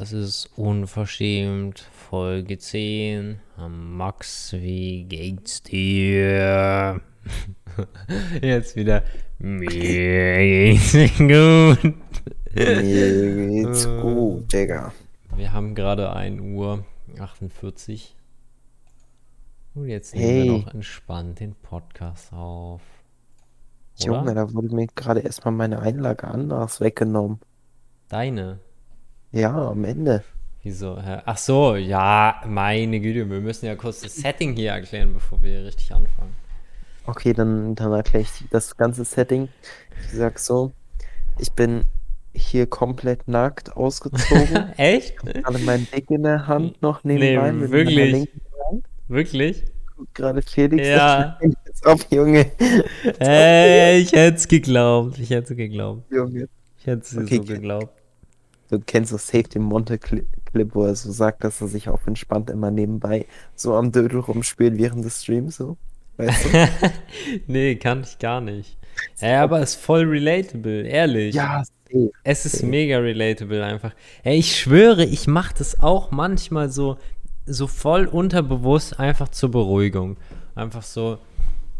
Das ist unverschämt. Folge 10. Max, wie geht's dir? Jetzt wieder. Mir geht's gut. Mir geht's gut, Digga. Wir haben gerade 1 Uhr 48. Und jetzt nehmen Hey. wir noch entspannt den Podcast auf. Junge, Oder? da wurde mir gerade erstmal meine Einlage anders weggenommen. Deine. Ja, am Ende. Wieso? Ach so, ja, meine Güte, wir müssen ja kurz das Setting hier erklären, bevor wir richtig anfangen. Okay, dann, dann erkläre ich das ganze Setting. Ich sag so, ich bin hier komplett nackt ausgezogen. Echt? gerade mein Dick in der Hand noch Nee, nebenbei meiner wirklich? Wirklich? Gerade Felix. Ja. Jetzt auf, Junge. Ey, ich hätte es geglaubt. Ich hätte es geglaubt. Junge. Ich hätte es Okay, so geglaubt. Du kennst so Safe den Monte-Clip, wo er so sagt, dass er sich auch entspannt immer nebenbei so am Dödel rumspielt während des Streams, so. Weißt du? nee, kann ich gar nicht. Ey, aber ist voll relatable, ehrlich. ja, safe. Es ist mega relatable einfach. Ey, ich schwöre, ich mache das auch manchmal so, so voll unterbewusst einfach zur Beruhigung. Einfach so,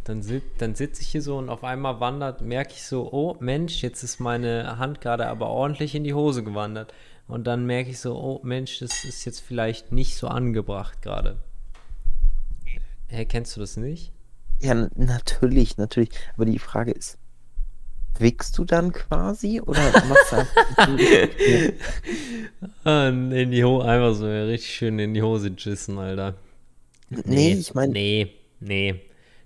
dann, sit, dann sitze ich hier so und auf einmal wandert, merke ich so, oh Mensch, jetzt ist meine Hand gerade aber ordentlich in die Hose gewandert. Und dann merke ich so, oh Mensch, das ist jetzt vielleicht nicht so angebracht gerade. Hä, kennst du das nicht? Ja, natürlich, natürlich. Aber die Frage ist, wickst du dann quasi oder machst du einfach Ah, In die Hose, einfach so richtig schön in die Hose jissen, Alter. Nee, ich meine, Nee, nee.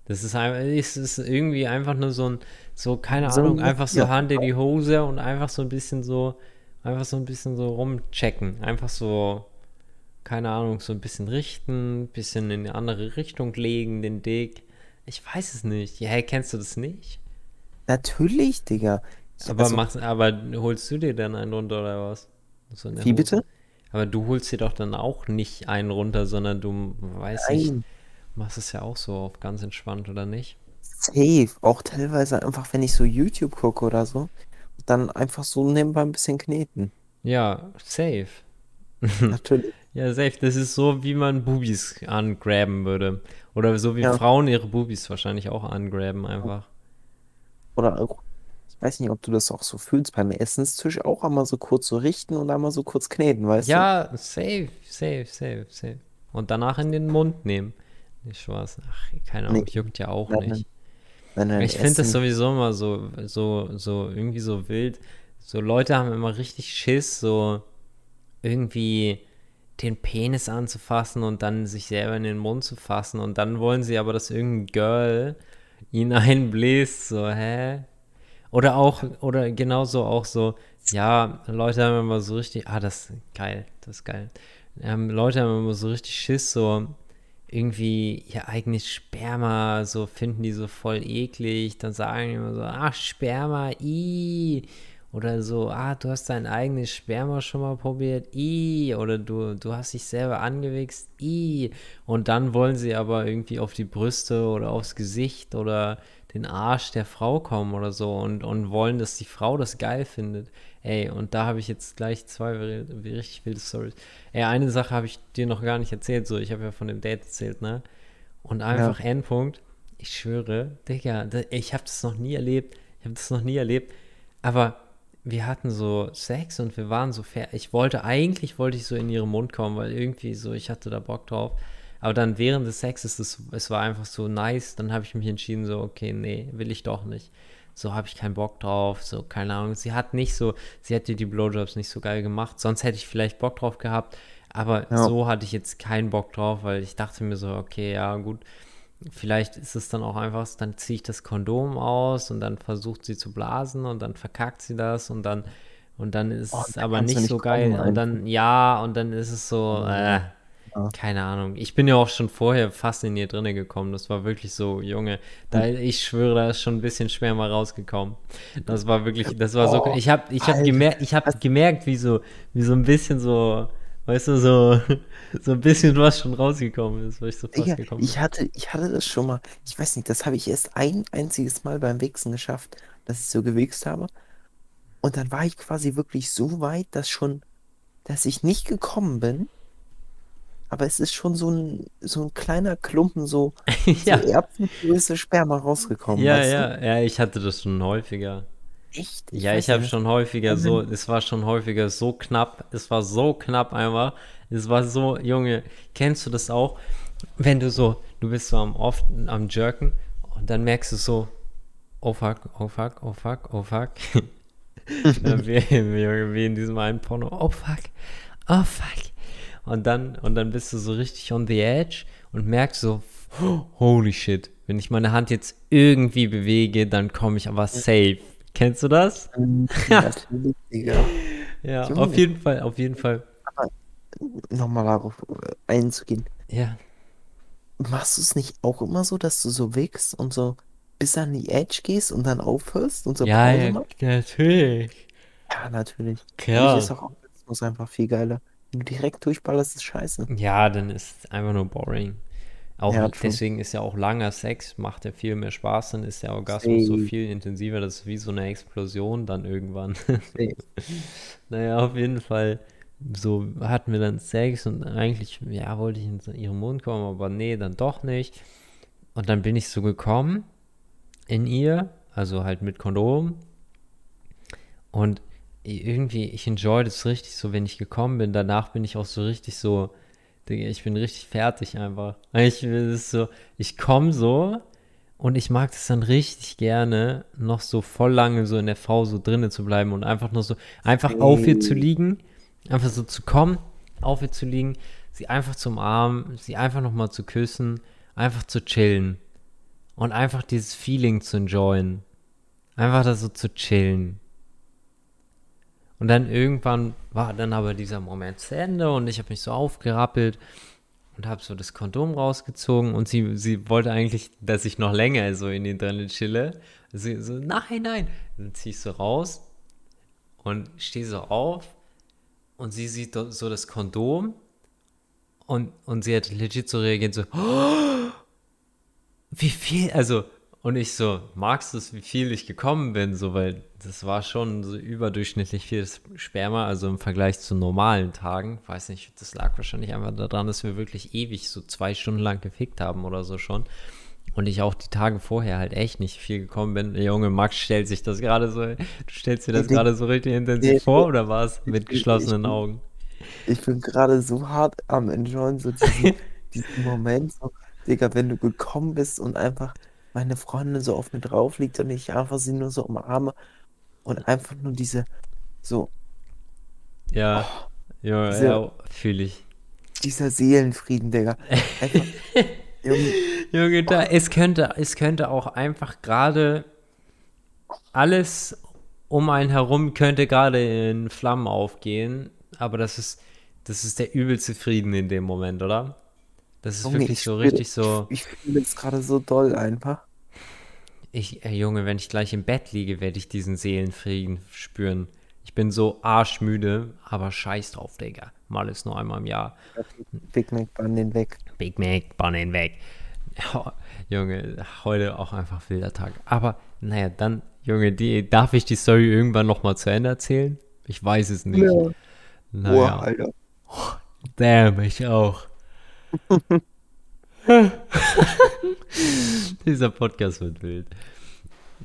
Das ist einfach, es ist irgendwie einfach nur so ein, so, keine So Ahnung, ein- einfach so ja. Hand in die Hose und einfach so ein bisschen so, einfach so ein bisschen so rumchecken. Einfach so, keine Ahnung, so ein bisschen richten, bisschen in eine andere Richtung legen, den Dick. Ich weiß es nicht. Ja, hey, kennst du das nicht? natürlich, Digga. Aber, Also, machst, aber holst du dir dann einen runter oder was? So wie Hose? bitte? Aber du holst dir doch dann auch nicht einen runter, sondern du, weiß ich, Nein, machst es ja auch so auf ganz entspannt, oder nicht? safe. Auch teilweise einfach, wenn ich so YouTube gucke oder so, dann einfach so nebenbei ein bisschen kneten. Ja, safe. Natürlich. Ja, safe. Das ist so, wie man Bubis angraben würde. Oder so wie Ja. Frauen ihre Bubis wahrscheinlich auch angraben einfach. Oder ich weiß nicht, ob du das auch so fühlst, beim Essenstisch auch einmal so kurz so richten und einmal so kurz kneten, weißt du? Ja, safe, safe, safe, safe. Und danach in den Mund nehmen. Nicht Spaß. Ach, keine Ahnung, Nee. juckt ja auch Nein, nicht. Wenn Ich finde das sowieso immer so, so, so, irgendwie so wild. So Leute haben immer richtig Schiss, so irgendwie den Penis anzufassen und dann sich selber in den Mund zu fassen und dann wollen sie aber, dass irgendein Girl ihn einbläst, so, hä? Oder auch, oder genauso auch so, ja, Leute haben immer so richtig, ah, das ist geil, das ist geil. Ähm, Leute haben immer so richtig Schiss, so irgendwie ihr eigenes Sperma, so finden die so voll eklig, dann sagen die immer so, ach, Sperma, i oder so, ah, du hast dein eigenes Sperma schon mal probiert, i oder du, du hast dich selber angewichst, i und dann wollen sie aber irgendwie auf die Brüste oder aufs Gesicht oder den Arsch der Frau kommen oder so und, und wollen, dass die Frau das geil findet. Ey, und da habe ich jetzt gleich zwei ri- richtig wilde Stories. Ey, eine Sache habe ich dir noch gar nicht erzählt, so, ich habe ja von dem Date erzählt, ne? Und einfach Endpunkt, ich schwöre, Digga, ich habe das noch nie erlebt, ich habe das noch nie erlebt, aber wir hatten so Sex und wir waren so fair. Ich wollte, eigentlich wollte ich so in ihren Mund kommen, weil irgendwie so, ich hatte da Bock drauf. Aber dann während des Sexes, es, es war einfach so nice, dann habe ich mich entschieden, so, okay, nee, will ich doch nicht. So habe ich keinen Bock drauf, so, keine Ahnung. Sie hat nicht so, sie hätte die Blowjobs nicht so geil gemacht, sonst hätte ich vielleicht Bock drauf gehabt. Aber Ja. so hatte ich jetzt keinen Bock drauf, weil ich dachte mir so, okay, ja, gut, vielleicht ist es dann auch einfach, dann ziehe ich das Kondom aus und dann versucht sie zu blasen und dann verkackt sie das und dann und dann ist Oh, es aber nicht nicht so geil kommen und dann ja und dann ist es so äh, Ja. keine Ahnung. Ich bin ja auch schon vorher fast in ihr drinne gekommen. Das war wirklich so, Junge, da Hm. ich schwöre, da ist schon ein bisschen schwer mal rausgekommen. Das war wirklich, das war so ich habe ich habe gemerkt, ich habe gemerkt, wie so wie so ein bisschen so Weißt du, so, so ein bisschen was schon rausgekommen ist, weil ich so fast Digga, gekommen ich hatte, ich hatte das schon mal, ich weiß nicht, das habe ich erst ein einziges Mal beim Wichsen geschafft, dass ich so gewichst habe. Und dann war ich quasi wirklich so weit, dass schon dass ich nicht gekommen bin, aber es ist schon so ein, so ein kleiner Klumpen, so, Ja. so Erbsengröße Sperma rausgekommen. Ja, weißt du? ja, ja, ich hatte das schon häufiger. Echt? Ja, weiß ich habe schon häufiger so, es war schon häufiger so knapp, es war so knapp einfach, es war so, Junge, kennst du das auch? Wenn du so, du bist so am oft am Jerken und dann merkst du so, oh fuck, oh fuck, oh fuck, oh fuck. Ja, wie, wie, wie in diesem einen Porno, oh fuck, oh fuck. Und dann, und dann bist du so richtig on the edge und merkst so, holy shit, wenn ich meine Hand jetzt irgendwie bewege, dann komme ich aber safe. Kennst du das? Digga. Ja, Junge. auf jeden Fall, auf jeden Fall. Nochmal darauf äh, einzugehen. Ja, Machst du es nicht auch immer so, dass du so wickst und so bis an die Edge gehst und dann aufhörst und so ja, ja, natürlich. Ja, natürlich. Für Klar. mich ist auch Orgasmus einfach viel geiler. Wenn du direkt durchballerst, ist scheiße. Ja, dann ist es einfach nur boring. Auch Ja, deswegen ist ja auch langer Sex, macht ja viel mehr Spaß, dann ist der Orgasmus so Safe. viel intensiver, das ist wie so eine Explosion dann irgendwann. Naja, auf jeden Fall, so hatten wir dann Sex und eigentlich, ja, wollte ich in ihren Mund kommen, aber nee, dann doch nicht. Und dann bin ich so gekommen in ihr, also halt mit Kondom. Und irgendwie, ich enjoy das richtig so, wenn ich gekommen bin. Danach bin ich auch so richtig so, ich bin richtig fertig einfach. Ich will das so, ich komme so und ich mag das dann richtig gerne, noch so voll lange so in der Frau so drinnen zu bleiben und einfach nur so, einfach auf ihr zu liegen, einfach so zu kommen, auf ihr zu liegen, sie einfach zum Arm, sie einfach nochmal zu küssen, einfach zu chillen und einfach dieses Feeling zu enjoyen. Einfach da so zu chillen. Und dann irgendwann war dann aber dieser Moment zu Ende und ich habe mich so aufgerappelt und habe so das Kondom rausgezogen und sie, sie wollte eigentlich, dass ich noch länger so in den drinnen chille. Sie so, nein, nein. Dann zieh ich so raus und stehe so auf und sie sieht so das Kondom und, und sie hat legit so reagiert, so, "Oh, wie viel, also, und ich so, magst du es, wie viel ich gekommen bin, so, weil das war schon so überdurchschnittlich viel Sperma, also im Vergleich zu normalen Tagen, weiß nicht, das lag wahrscheinlich einfach daran, dass wir wirklich ewig so zwei Stunden lang gefickt haben oder so schon. Und ich auch die Tage vorher halt echt nicht viel gekommen bin. Der junge Max stellt sich das gerade so, du stellst dir das gerade so richtig intensiv vor oder war es mit geschlossenen Augen? Ich bin gerade so hart am Enjoyen, so diesen, diesen Moment, so, Digga, wenn du gekommen bist und einfach meine Freundin so auf mir drauf liegt und ich einfach sie nur so umarme und einfach nur diese, so, Ja, ja, diese- ja, fühle ich. dieser Seelenfrieden, Digga. Einfach, Junge, Junge, da, es könnte, es könnte auch einfach gerade alles um einen herum könnte gerade in Flammen aufgehen, aber das ist, das ist der übelste Frieden in dem Moment, oder? Das ist Junge, wirklich ich so spür- richtig so. Ich, ich fühle es gerade so doll einfach. Ich, äh, Junge, wenn ich gleich im Bett liege, werde ich diesen Seelenfrieden spüren. Ich bin so arschmüde, aber scheiß drauf, Digga. Mal ist nur einmal im Jahr. Big Mac Bun den weg. Big Mac, bann ihn weg. Ja, Junge, heute auch einfach wilder Tag. Aber naja, dann, Junge, die, darf ich die Story irgendwann nochmal zu Ende erzählen? Ich weiß es nicht. Boah, Naja, Alter. damn, ich auch. Dieser Podcast wird wild.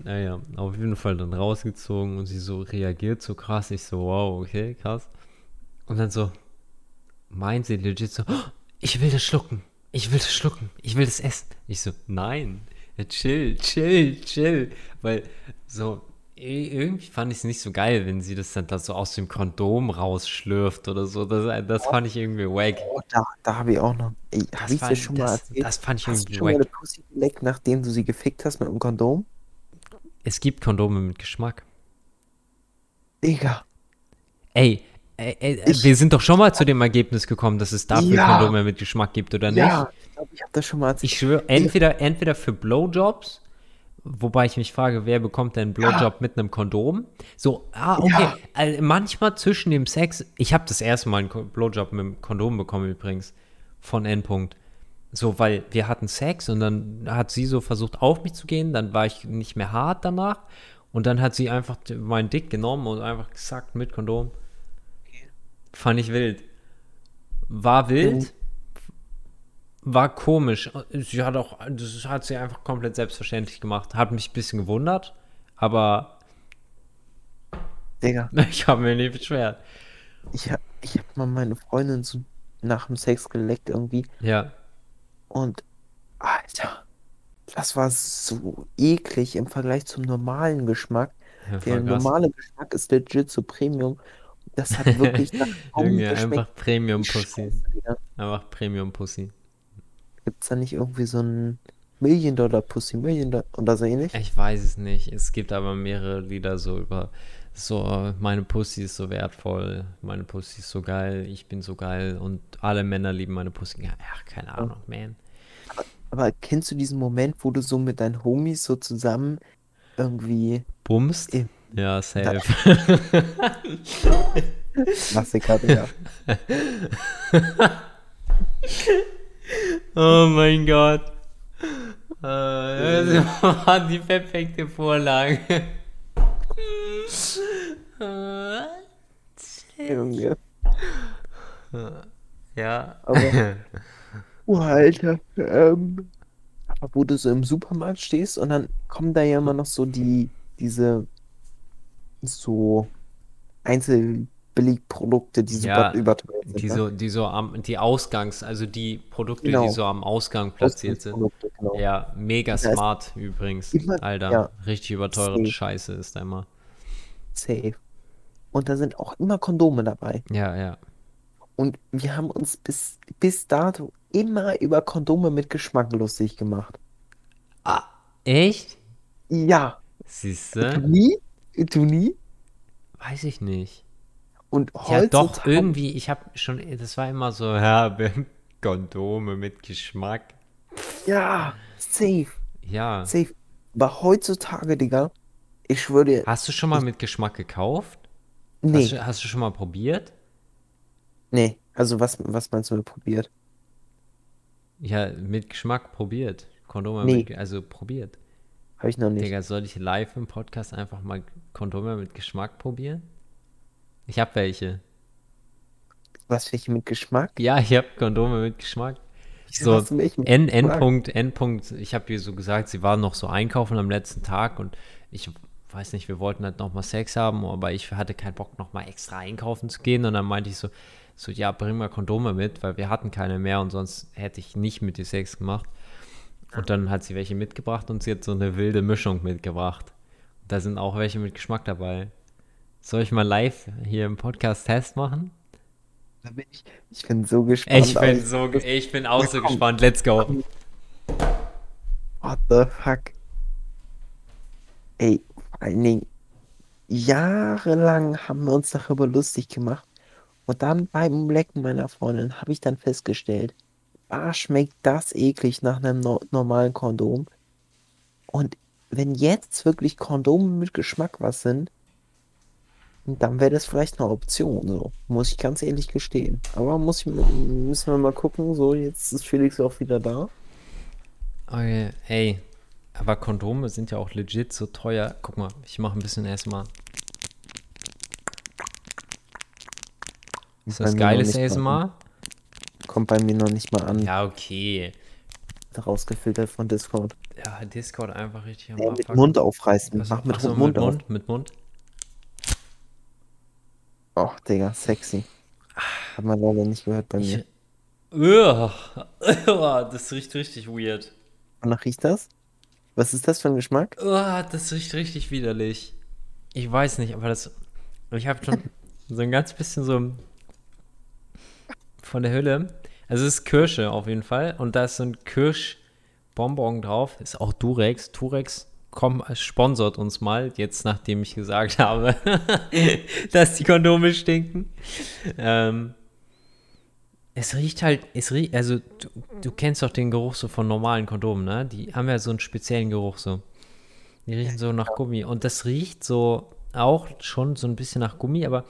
Naja, auf jeden Fall dann rausgezogen und sie so reagiert so krass. Ich so, wow, okay, krass. Und dann so, meint sie legit so, "Oh, ich will das schlucken, ich will das schlucken, ich will das essen. Ich so, nein, ja, chill, chill, chill. Weil so, irgendwie fand ich es nicht so geil, wenn sie das dann da so aus dem Kondom rausschlürft oder so. Das, das fand ich irgendwie wack. Oh, da, da habe ich auch noch. Ey, Das ich dir fand- schon mal das- erzählt? das fand ich Hast du irgendwie schon mal wack. eine Pussy geleckt, nachdem du sie gefickt hast mit einem Kondom? Es gibt Kondome mit Geschmack. Digga. Ey, ey, ey Ich- wir sind doch schon mal zu dem Ergebnis gekommen, dass es dafür Ja. Kondome mit Geschmack gibt, oder nicht? Ja, ich glaube, ich habe das schon mal erzählt. Ich schwöre, entweder, entweder für Blowjobs, wobei ich mich frage, wer bekommt denn einen Blowjob mit einem Kondom? So, ah, okay. Ja. Also manchmal zwischen dem Sex, ich habe das erste Mal einen Blowjob mit einem Kondom bekommen übrigens, von Endpunkt. So, weil wir hatten Sex und dann hat sie so versucht auf mich zu gehen, dann war ich nicht mehr hart danach und dann hat sie einfach meinen Dick genommen und einfach gesagt mit Kondom. Fand ich wild. War wild. War komisch. Sie hat auch, das hat sie einfach komplett selbstverständlich gemacht. Hat mich ein bisschen gewundert, aber Digga, ich habe mir nicht beschwert. ich hab, ich hab mal meine Freundin so nach dem Sex geleckt irgendwie Ja. und Alter, das war so eklig im Vergleich zum normalen Geschmack. ja Der normale Geschmack ist legit so Premium. Das hat wirklich nach geschmeckt. einfach Premium Pussy. Scheiße. Einfach Premium Pussy. Gibt's da nicht irgendwie so ein Million Dollar Pussy, Million Dollar oder so ähnlich? Ich weiß es nicht. Es gibt aber mehrere Lieder so über so, meine Pussy ist so wertvoll, meine Pussy ist so geil, ich bin so geil und alle Männer lieben meine Pussy. Ja, ach, keine Ahnung, man. Aber kennst du diesen Moment, wo du so mit deinen Homies so zusammen irgendwie Bumst? Eh, Ja, safe. Klassiker, Digga. Oh mein Gott. Äh, Das war die perfekte Vorlage. Junge. Ja. Aber- Oh, Alter. Ähm, aber wo du so im Supermarkt stehst und dann kommen da ja immer noch so die, diese so Einzelbilligprodukte, die Ja, super überteuert sind. Die ne? so, die so am, die Ausgangs, also die Produkte, die Genau. so am Ausgang platziert sind. Genau. Ja, mega Da ist smart übrigens. immer- Alter, ja. richtig überteuerte. Scheiße ist immer. Safe. Und da sind auch immer Kondome dabei. Ja, ja. Und wir haben uns bis, bis dato immer über Kondome mit Geschmack lustig gemacht. Ah, echt? Ja. Siehst Du du? nie? Du nie? Weiß ich nicht. Und Ja, doch, heutzutage- irgendwie, ich habe schon, das war immer so, ja, Kondome mit Geschmack. Ja, safe, Ja. safe. Aber heutzutage, Digga, ich dir, Hast du schon mal mit Geschmack gekauft? nee, Hast, du, hast du schon mal probiert? nee. Also was, was meinst du mit probiert? Ja, mit Geschmack probiert. Kondome Nee. mit, also probiert. Habe ich noch nicht. Digga, soll ich live im Podcast einfach mal Kondome mit Geschmack probieren? Ich hab welche. Was welche mit Geschmack? Ja, ich hab Kondome mit Geschmack. Wieso So, N? Endpunkt, Endpunkt. Ich habe ihr so gesagt, sie war noch so einkaufen am letzten Tag und ich weiß nicht, wir wollten halt nochmal Sex haben, aber ich hatte keinen Bock, nochmal extra einkaufen zu gehen. Und dann meinte ich so, so, ja, bring mal Kondome mit, weil wir hatten keine mehr und sonst hätte ich nicht mit ihr Sex gemacht. Und dann hat sie welche mitgebracht und sie hat so eine wilde Mischung mitgebracht. Da sind auch welche mit Geschmack dabei. Soll ich mal live hier im Podcast Test machen? Ich, ich bin so gespannt. Ich bin so, ich bin auch so gespannt. Let's go. What the fuck? Ey, vor allen Dingen, jahrelang haben wir uns darüber lustig gemacht. Und dann beim Lecken meiner Freundin habe ich dann festgestellt, ah, schmeckt das eklig nach einem no normalen Kondom. Und wenn jetzt wirklich Kondome mit Geschmack was sind, dann wäre das vielleicht eine Option, so. Muss ich ganz ehrlich gestehen. Aber muss ich, müssen wir mal gucken, so, jetzt ist Felix auch wieder da. Okay, ey, aber Kondome sind ja auch legit so teuer. Guck mal, ich mache ein bisschen ASMR. Ist das geiles nicht mal an. ASMR? Kommt bei mir noch nicht mal an. Ja, okay. rausgefiltert von Discord. Ja, Discord einfach richtig am Ja, mit. Mund aufreißen. Mach mit ach so, Mund mit auf. Mund, mit Mund. Oh, Digga, sexy. Hat man leider nicht gehört bei mir. Das riecht richtig weird. Wonach riecht das? Was ist das für ein Geschmack? Das riecht richtig widerlich. Ich weiß nicht, aber das. Ich habe schon so ein ganz bisschen so von der Hülle. Also es ist Kirsche auf jeden Fall. Und da ist so ein Kirschbonbon drauf. Ist auch Durex. Durex komm, sponsort uns mal, jetzt nachdem ich gesagt habe, dass die Kondome stinken. Ähm, es riecht halt, es riecht, also du, du kennst doch den Geruch so von normalen Kondomen, ne? Die haben ja so einen speziellen Geruch so. Die riechen so nach Gummi. Und das riecht so auch schon so ein bisschen nach Gummi, aber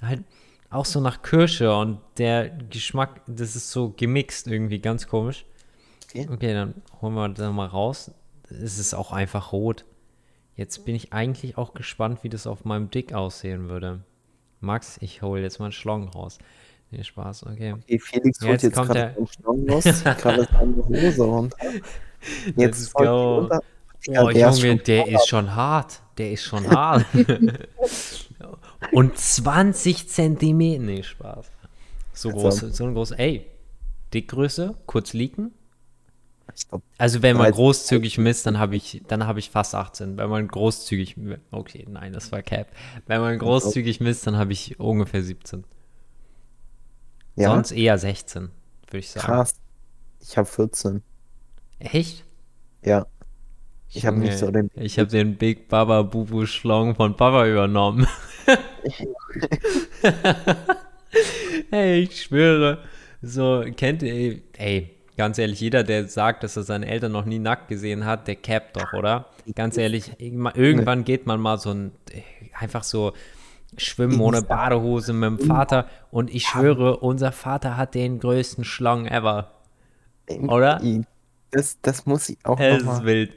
halt auch so nach Kirsche. Und der Geschmack, das ist so gemixt irgendwie, ganz komisch. Okay. Okay, dann holen wir das mal raus. Es ist auch einfach rot. Jetzt bin ich eigentlich auch gespannt, wie das auf meinem Dick aussehen würde. Max, ich hole jetzt mal einen Schlong raus. Nee, Spaß, okay. Okay, Felix Ja, holt jetzt kommt gerade der- Schlong raus, gerade seine Hose runter. Let's Jetzt die go. unter- Ja, Oh, der ist Junge, schon der ist schon hart. Der ist schon hart. Und 20 Zentimeter. Nee, Spaß. So Also- groß, so ein groß. Ey, Dickgröße, kurz liegen. Also wenn man 13. großzügig misst, dann habe ich, dann habe ich fast 18. Wenn man großzügig, okay, nein, das war Cap. Wenn man großzügig misst, dann habe ich ungefähr 17. ja, Sonst eher 16, würde ich sagen. krass. Ich habe 14. Echt? Ja. Ich habe nicht so den. Ich habe den Big Baba Bubu Schlong von Papa übernommen. Ey, ich schwöre. So, kennt ihr, ey, ganz ehrlich, jeder, der sagt, dass er seine Eltern noch nie nackt gesehen hat, der capt doch, oder? Ganz ehrlich, irgendwann- geht man mal so ein, einfach so schwimmen ohne Badehose mit dem Vater und ich schwöre, unser Vater hat den größten Schlong ever. Oder? Das, das muss ich auch Es noch ist mal, wild.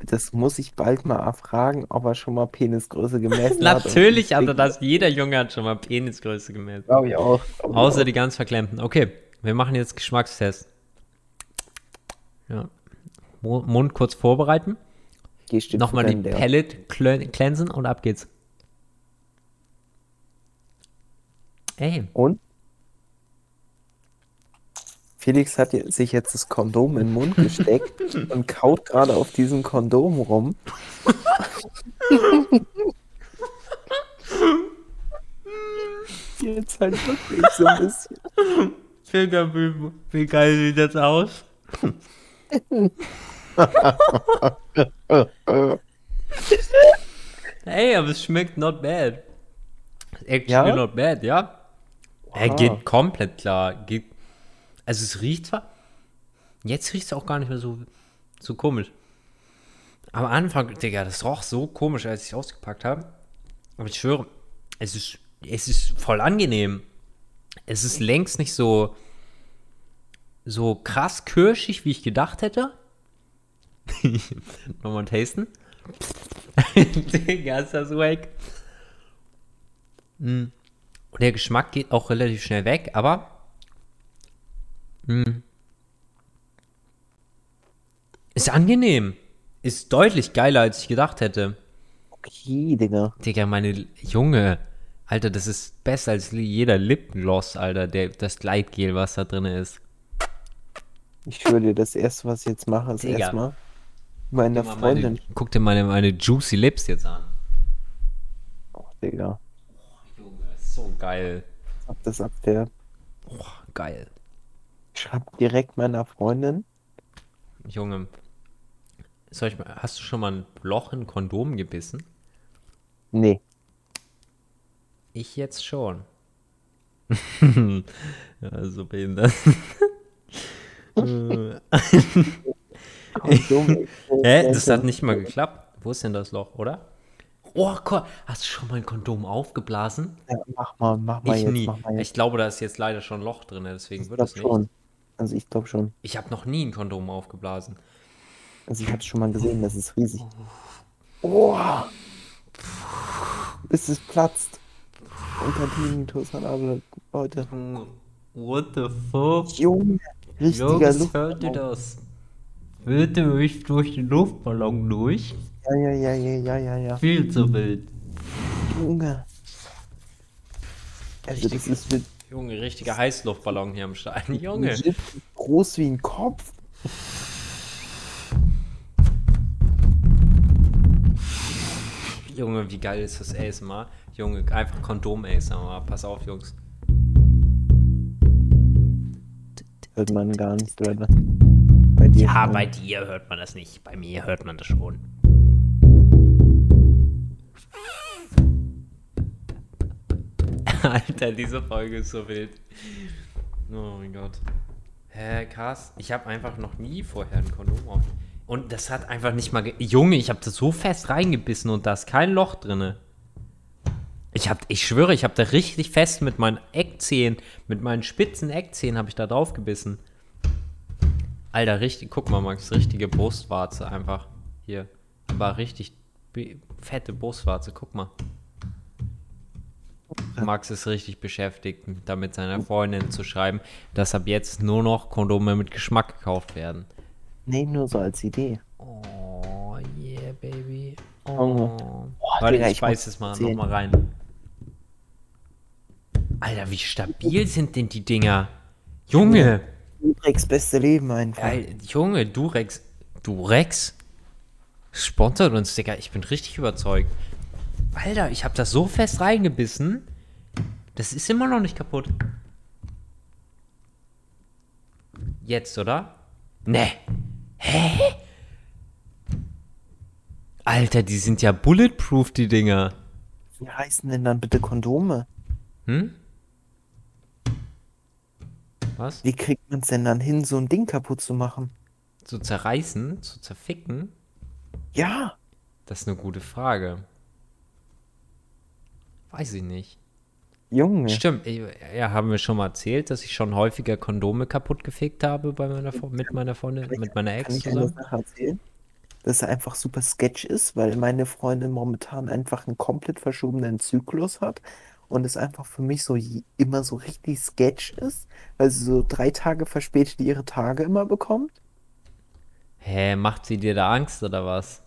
das muss ich bald mal erfragen, ob er schon mal Penisgröße gemessen hat. Natürlich hat er das. Jeder Junge hat schon mal Penisgröße gemessen. Glaube ich auch. Glaub ich Außer auch. die ganz verklemmten. Okay, wir machen jetzt Geschmackstest. Ja. Mu- Mund kurz vorbereiten. Geh steht Nochmal die. Palette cl- cleansen und ab geht's. Ey, Und? Felix hat sich jetzt das Kondom in den Mund gesteckt und kaut gerade auf diesem Kondom rum. Jetzt halt wirklich so ein bisschen. Wie geil sieht das aus? Ey, aber es schmeckt not bad. Actually Ja? not bad, ja. Er Wow. geht komplett klar. Geht, also es riecht zwar, jetzt riecht es auch gar nicht mehr so, so komisch. Am Anfang, Digga, das roch so komisch, als ich es ausgepackt habe. Aber ich schwöre, es ist, es ist voll angenehm. Es ist längst nicht so, so krass kirschig, wie ich gedacht hätte. Nochmal tasten. Digga, ist das wack. Mm. Und der Geschmack geht auch relativ schnell weg, aber. mm, Ist angenehm. Ist deutlich geiler, als ich gedacht hätte. Okay, Digga. Digga, meine Junge. Alter, das ist besser als jeder Lipgloss, Alter, der, das Gleitgel, was da drin ist. Ich schwöre dir, das erste, was ich jetzt mache, ist Digga. erstmal meiner Guck Freundin. Meine, guck dir meine, meine Juicy Lips jetzt an. Oh, Digga. Junge, ist so geil. Ab das abfährt. Oh, geil. Schreib direkt meiner Freundin. Junge. Soll ich mal, hast du schon mal ein Loch in Kondom gebissen? Nee. Ich jetzt schon. ja, so behindert. Äh. Hä? Das hat nicht mal geklappt. Wo ist denn das Loch, oder? Oh Gott, hast du schon mal ein Kondom aufgeblasen? Ja, mach mal, mach mal Ich jetzt, nie. mal jetzt. Ich glaube, da ist jetzt leider schon ein Loch drin, deswegen Ich wird es nicht. schon. Also ich glaube schon. Ich habe noch nie ein Kondom aufgeblasen. Also ich habe schon mal gesehen, das ist riesig. Oh! Bis es platzt. Unter Tinnitus an alle Leute. What the fuck? Junge, richtiger Jungs, hört ihr Luftballon. das? Wird ihr euch durch den Luftballon durch? Ja, ja, ja, ja, ja, ja, ja. Viel zu wild. Junge. Also das Richtig. ist mit Junge, richtiger Heißluftballon hier am Stein. Junge. groß wie ein Kopf. Junge, wie geil ist das ASMR? Junge, einfach Kondom-ASMR. Pass auf, Jungs. Hört man gar nicht, Leute. Bei dir. Ja, bei dir hört man das nicht. Bei mir hört man das schon. Alter, diese Folge ist so wild. Oh mein Gott. Hä, krass. Ich habe einfach noch nie vorher ein Kondom auf. Und das hat einfach nicht mal. ge- Junge, ich habe das so fest reingebissen und da ist kein Loch drinne. Ich hab, ich schwöre, ich habe da richtig fest mit meinen Eckzähnen, mit meinen spitzen Eckzähnen habe ich da drauf gebissen. Alter, richtig, guck mal, Max, richtige Brustwarze einfach. Hier. Aber richtig fette Brustwarze, guck mal. Max ist richtig beschäftigt, damit seiner Freundin zu schreiben, dass ab jetzt nur noch Kondome mit Geschmack gekauft werden. Nee, nur so als Idee. Oh, yeah, baby. Oh. Oh. Warte, Digga, ich ich muss es mal nochmal rein. Alter, wie stabil sind denn die Dinger? Junge! Durex beste Leben einfach. Ey, Junge, Durex. Durex? Sponsert uns, Digga. Ich bin richtig überzeugt. Alter, ich habe das so fest reingebissen. Das ist immer noch nicht kaputt. Jetzt, oder? Ne. Hä? Alter, die sind ja bulletproof, die Dinger. Wie heißen denn dann bitte Kondome? Hm? Was? Wie kriegt man es denn dann hin, so ein Ding kaputt zu machen? Zu zerreißen? Zu zerficken? Ja, Das ist eine gute Frage. Weiß ich nicht. Junge. Stimmt, ja, haben wir schon mal erzählt, dass ich schon häufiger Kondome kaputt gefickt habe bei meiner, mit meiner Freundin, mit meiner Kann Ex ich eine zusammen? Sache erzählen? Dass er einfach super sketch ist, weil meine Freundin momentan einfach einen komplett verschobenen Zyklus hat und es einfach für mich so immer so richtig sketch ist, weil sie so drei Tage verspätet ihre Tage immer bekommt. Hä, macht sie dir da Angst oder was?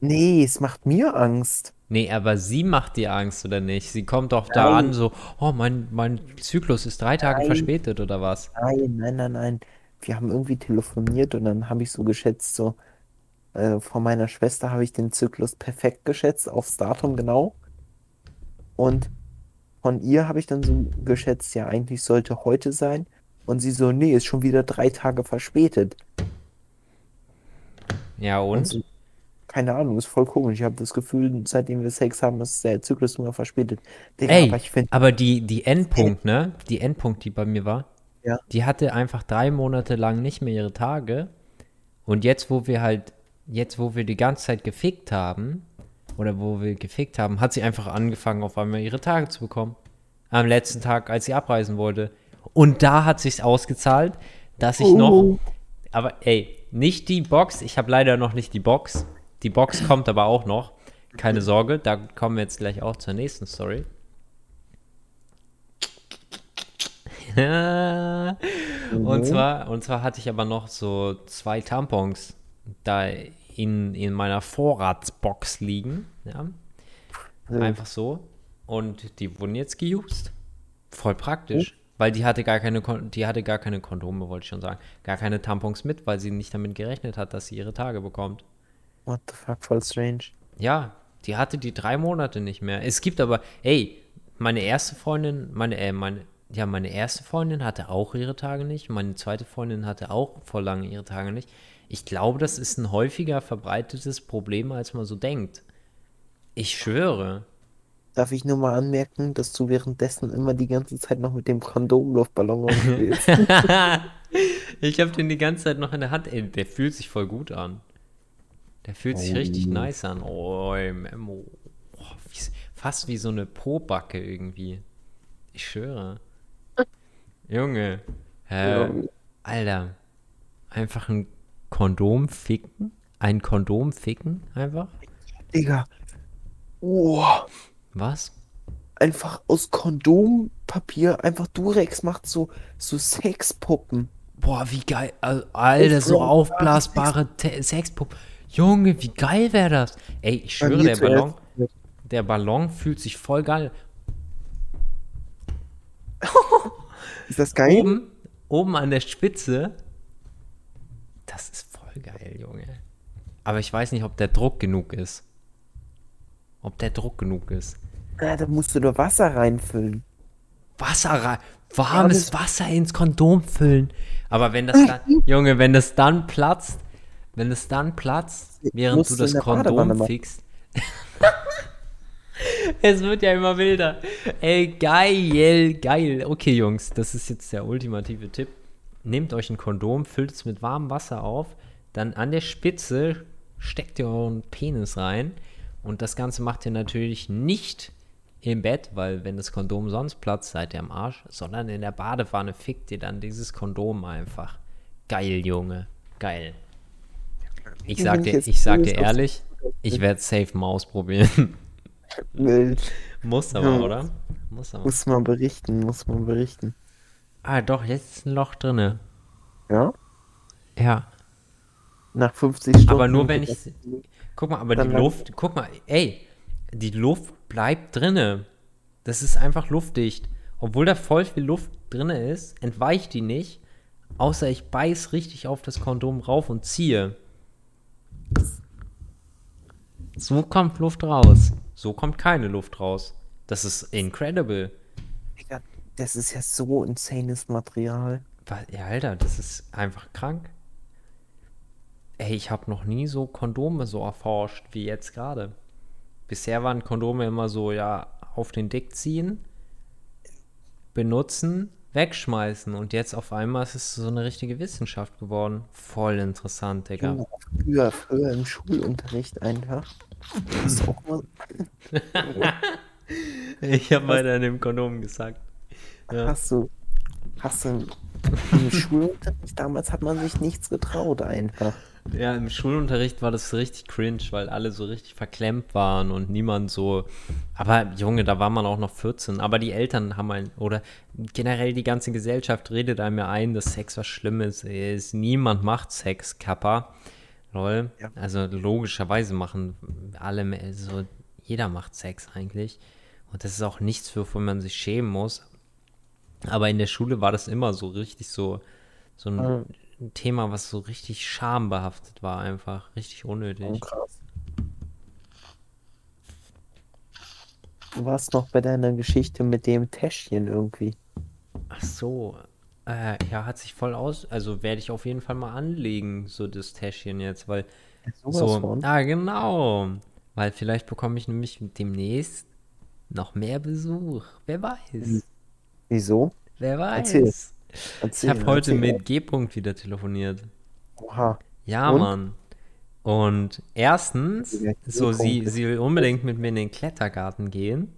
Nee, es macht mir Angst. Nee, aber sie macht dir Angst oder nicht? Sie kommt doch da an, so, oh, mein, mein Zyklus ist drei Tage Nein. verspätet oder was? Nein, nein, nein, nein. Wir haben irgendwie telefoniert und dann habe ich so geschätzt, so äh, von meiner Schwester habe ich den Zyklus perfekt geschätzt, aufs Datum genau. Und von ihr habe ich dann so geschätzt, ja, eigentlich sollte heute sein. Und sie so, nee, ist schon wieder drei Tage verspätet. Ja, Und und? so, keine Ahnung, ist voll komisch. Ich habe das Gefühl, seitdem wir Sex haben, ist der Zyklus immer verspätet. Digga, Ey, aber ich finde, aber die, die Endpunkt, ne? Die Endpunkt, die bei mir war, Ja. die hatte einfach drei Monate lang nicht mehr ihre Tage. Und jetzt, wo wir halt, jetzt, wo wir die ganze Zeit gefickt haben, oder wo wir gefickt haben, hat sie einfach angefangen, auf einmal ihre Tage zu bekommen. Am letzten Tag, als sie abreisen wollte. Und da hat sich's ausgezahlt, dass ich noch, Oh. aber ey, nicht die Box, ich habe leider noch nicht die Box. Die Box kommt aber auch noch. Keine Sorge, da kommen wir jetzt gleich auch zur nächsten Story. und, zwar, und zwar hatte ich aber noch so zwei Tampons da in, in meiner Vorratsbox liegen. Ja? Ja. Einfach so. Und die wurden jetzt geused. Voll praktisch. Weil die hatte gar keine Kon die hatte gar keine Kondome, wollte ich schon sagen. Gar keine Tampons mit, weil sie nicht damit gerechnet hat, dass sie ihre Tage bekommt. What the fuck, voll strange. Ja, die hatte die drei Monate nicht mehr. Es gibt aber, ey, meine erste Freundin, meine, äh, meine, ja, meine erste Freundin hatte auch ihre Tage nicht. Meine zweite Freundin hatte auch vor lange ihre Tage nicht. Ich glaube, das ist ein häufiger verbreitetes Problem, als man so denkt. Ich schwöre. Darf ich nur mal anmerken, dass du währenddessen immer die ganze Zeit noch mit dem Kondomluftballon rumspielst? ich habe den die ganze Zeit noch in der Hand. Ey, der fühlt sich voll gut an. Der fühlt sich Oh. richtig nice an. Oh, Memo. Oh, wie, fast wie so eine Po-Backe irgendwie. Ich schwöre. Junge. Äh, Ja. Alter. Einfach ein Kondom ficken? Ein Kondom ficken? Einfach? Digga. Oh, Was? einfach aus Kondompapier, einfach Durex macht so, so Sexpuppen. Boah, wie geil. Al- Alter, so Aufblasbare Sexpuppen. Junge, wie geil wäre das? Ey, ich schwöre, der. Ballon, der Ballon fühlt sich voll geil. Ist das geil? Oben, oben an der Spitze. Das ist voll geil, Junge. Aber ich weiß nicht, ob der Druck genug ist. Ob der Druck genug ist. Ja, da musst du nur Wasser reinfüllen. Wasser rein. Warmes das- Wasser ins Kondom füllen. Aber wenn das dann, Junge, wenn das dann platzt, wenn es dann platzt, während du das Kondom fickst. es wird ja immer wilder. Ey, geil, geil. Okay, Jungs, das ist jetzt der ultimative Tipp. Nehmt euch ein Kondom, füllt es mit warmem Wasser auf, dann an der Spitze steckt ihr euren Penis rein und das Ganze macht ihr natürlich nicht im Bett, weil wenn das Kondom sonst platzt, seid ihr am Arsch, sondern in der Badewanne fickt ihr dann dieses Kondom einfach. Geil, Junge. Geil. Ich sag dir, ich sag dir ehrlich, ich werde safe mal ausprobieren. Wild. Muss aber, Ja. oder? Muss aber. Muss man berichten, muss man berichten. Ah, doch, jetzt ist ein Loch drinne. Ja? Ja. Nach 50 Stunden. Aber nur wenn ich. Guck mal, aber die Luft. Guck mal, ey. Die Luft bleibt drinne. Das ist einfach luftdicht. Obwohl da voll viel Luft drinne ist, entweicht die nicht. Außer ich beiß richtig auf das Kondom rauf und ziehe. So kommt Luft raus. So kommt keine Luft raus. Das ist incredible. Das ist ja so insanes Material. Ja, Alter, das ist einfach krank. Ey, ich habe noch nie so Kondome so erforscht wie jetzt gerade. Bisher waren Kondome immer so, ja, auf den Dick ziehen, benutzen, wegschmeißen. Und jetzt auf einmal ist es so eine richtige Wissenschaft geworden. Voll interessant, Digga. Früher, früher im Schulunterricht einfach. Mal. Ich habe weiter in dem Kondom gesagt. Ja. Hast du. Hast du im Schulunterricht damals hat man sich nichts getraut einfach. Ja, im Schulunterricht war das richtig cringe, weil alle so richtig verklemmt waren und niemand so. Aber Junge, da war man auch noch 14. Aber die Eltern haben ein, oder generell die ganze Gesellschaft redet einem ja ein, dass Sex was Schlimmes ist. Niemand macht Sex, Kappa. Lol. Ja. Also logischerweise machen alle, so jeder macht Sex eigentlich. Und das ist auch nichts, wofür man sich schämen muss. Aber in der Schule war das immer so richtig so, so ein Mhm. Thema, was so richtig schambehaftet war, einfach. Richtig unnötig. Oh, krass. Du warst noch bei deiner Geschichte mit dem Täschchen irgendwie. Ach so. Äh, ja, hat sich voll aus. Also werde ich auf jeden Fall mal anlegen, so das Täschchen jetzt, weil Sowas so. von. Ah, genau. Weil vielleicht bekomme ich nämlich demnächst noch mehr Besuch. Wer weiß. Wieso? Wer weiß. Erzähl. Ich Erzähl, habe heute erzähl. mit G. -Punkt wieder telefoniert. Oha. Ja, Und? Mann. Und erstens, so sie, sie will unbedingt mit mir in den Klettergarten gehen.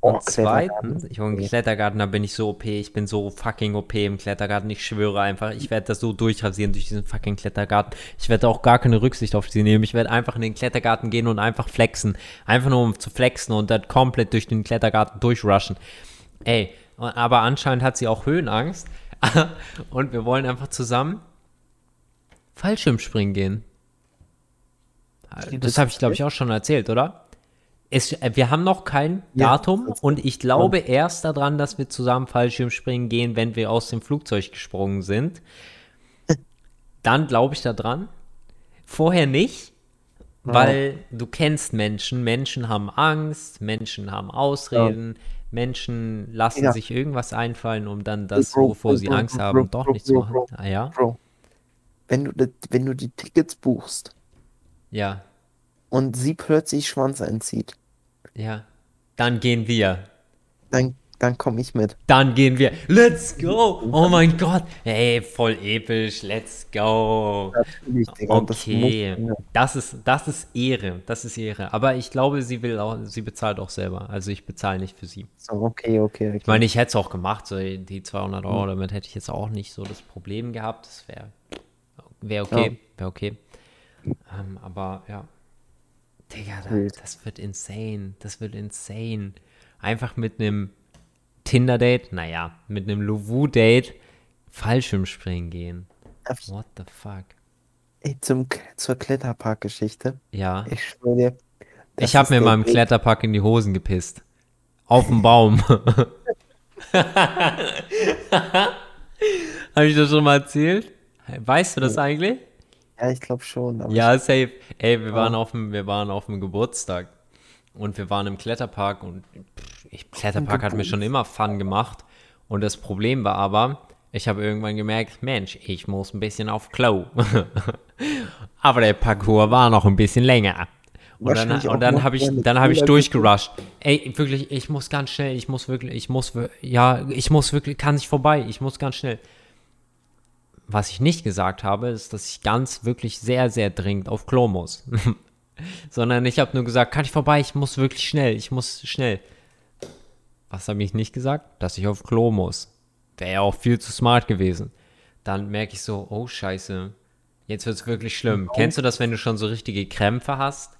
Oh, Und Klettergarten. zweitens, Junge, Okay. Klettergarten, da bin ich so OP, ich bin so fucking OP im Klettergarten, ich schwöre einfach, ich werde das so durchrasieren durch diesen fucking Klettergarten. Ich werde auch gar keine Rücksicht auf sie nehmen. Ich werde einfach in den Klettergarten gehen und einfach flexen. Einfach nur um zu flexen und dann komplett durch den Klettergarten durchrushen. Ey, aber anscheinend hat sie auch Höhenangst. und wir wollen einfach zusammen Fallschirmspringen gehen. Das habe ich, glaube ich, auch schon erzählt, oder? Es, äh, wir haben noch kein Ja, Datum das- und ich glaube erst daran, dass wir zusammen Fallschirmspringen gehen, wenn wir aus dem Flugzeug gesprungen sind. Dann glaube ich daran. Vorher nicht, weil du kennst Menschen. Menschen haben Angst, Menschen haben Ausreden, Menschen lassen Ja. sich irgendwas einfallen, um dann das, Bro, wovor Bro, sie Bro, Angst haben, doch nicht zu machen. Bro. Ah ja? Bro, wenn du, wenn du die Tickets buchst Ja, und sie plötzlich Schwanz einzieht, ja. Dann gehen wir. dann, dann komme ich mit. Dann gehen wir. Let's go! Oh mein Gott! Ey, voll episch. Let's go! Natürlich, Digga. das Okay, das ist, das ist Ehre. Das ist Ehre. Aber ich glaube, sie will auch, sie bezahlt auch selber. Also ich bezahle nicht für sie. So, okay, okay, okay. Ich meine, ich hätte es auch gemacht. So die 200 Euro, damit hätte ich jetzt auch nicht so das Problem gehabt. Das wäre wär okay. Wäre okay. Ähm, aber ja. Digga, da, Wild. das wird insane. Das wird insane. Einfach mit einem Tinder-Date, naja, mit einem Louvou-Date Fallschirmspringen gehen. Ich- What the fuck? Ey, zum, zur Kletterpark-Geschichte. Ja. Ich schwöre dir. Ich habe mir meinem Weg- Kletterpack in die Hosen gepisst. Auf dem Baum. habe ich das schon mal erzählt? Weißt du das eigentlich? Ja, ich glaube schon. Aber Ja, safe. Ey, wir waren auf dem, wir waren auf dem Geburtstag und wir waren im Kletterpark und pff, ich, Kletterpark hat mir schon immer Fun gemacht und das Problem war aber, ich habe irgendwann gemerkt, Mensch, ich muss ein bisschen auf Klo. aber der Parcours war noch ein bisschen länger. Und dann, und dann habe ich, dann habe ich durchgerusht. Ey, wirklich, ich muss ganz schnell, ich muss wirklich, ich muss, ja, ich muss wirklich, kann nicht vorbei, ich muss ganz schnell. Was ich nicht gesagt habe, ist, dass ich ganz wirklich sehr, sehr dringend auf Klo muss. Sondern ich habe nur gesagt, kann ich vorbei, ich muss wirklich schnell, ich muss schnell. Was habe ich nicht gesagt? Dass ich auf Klo muss. Wäre ja auch viel zu smart gewesen. Dann merke ich so, oh scheiße, jetzt wird es wirklich schlimm. Kennst du das, wenn du schon so richtige Krämpfe hast?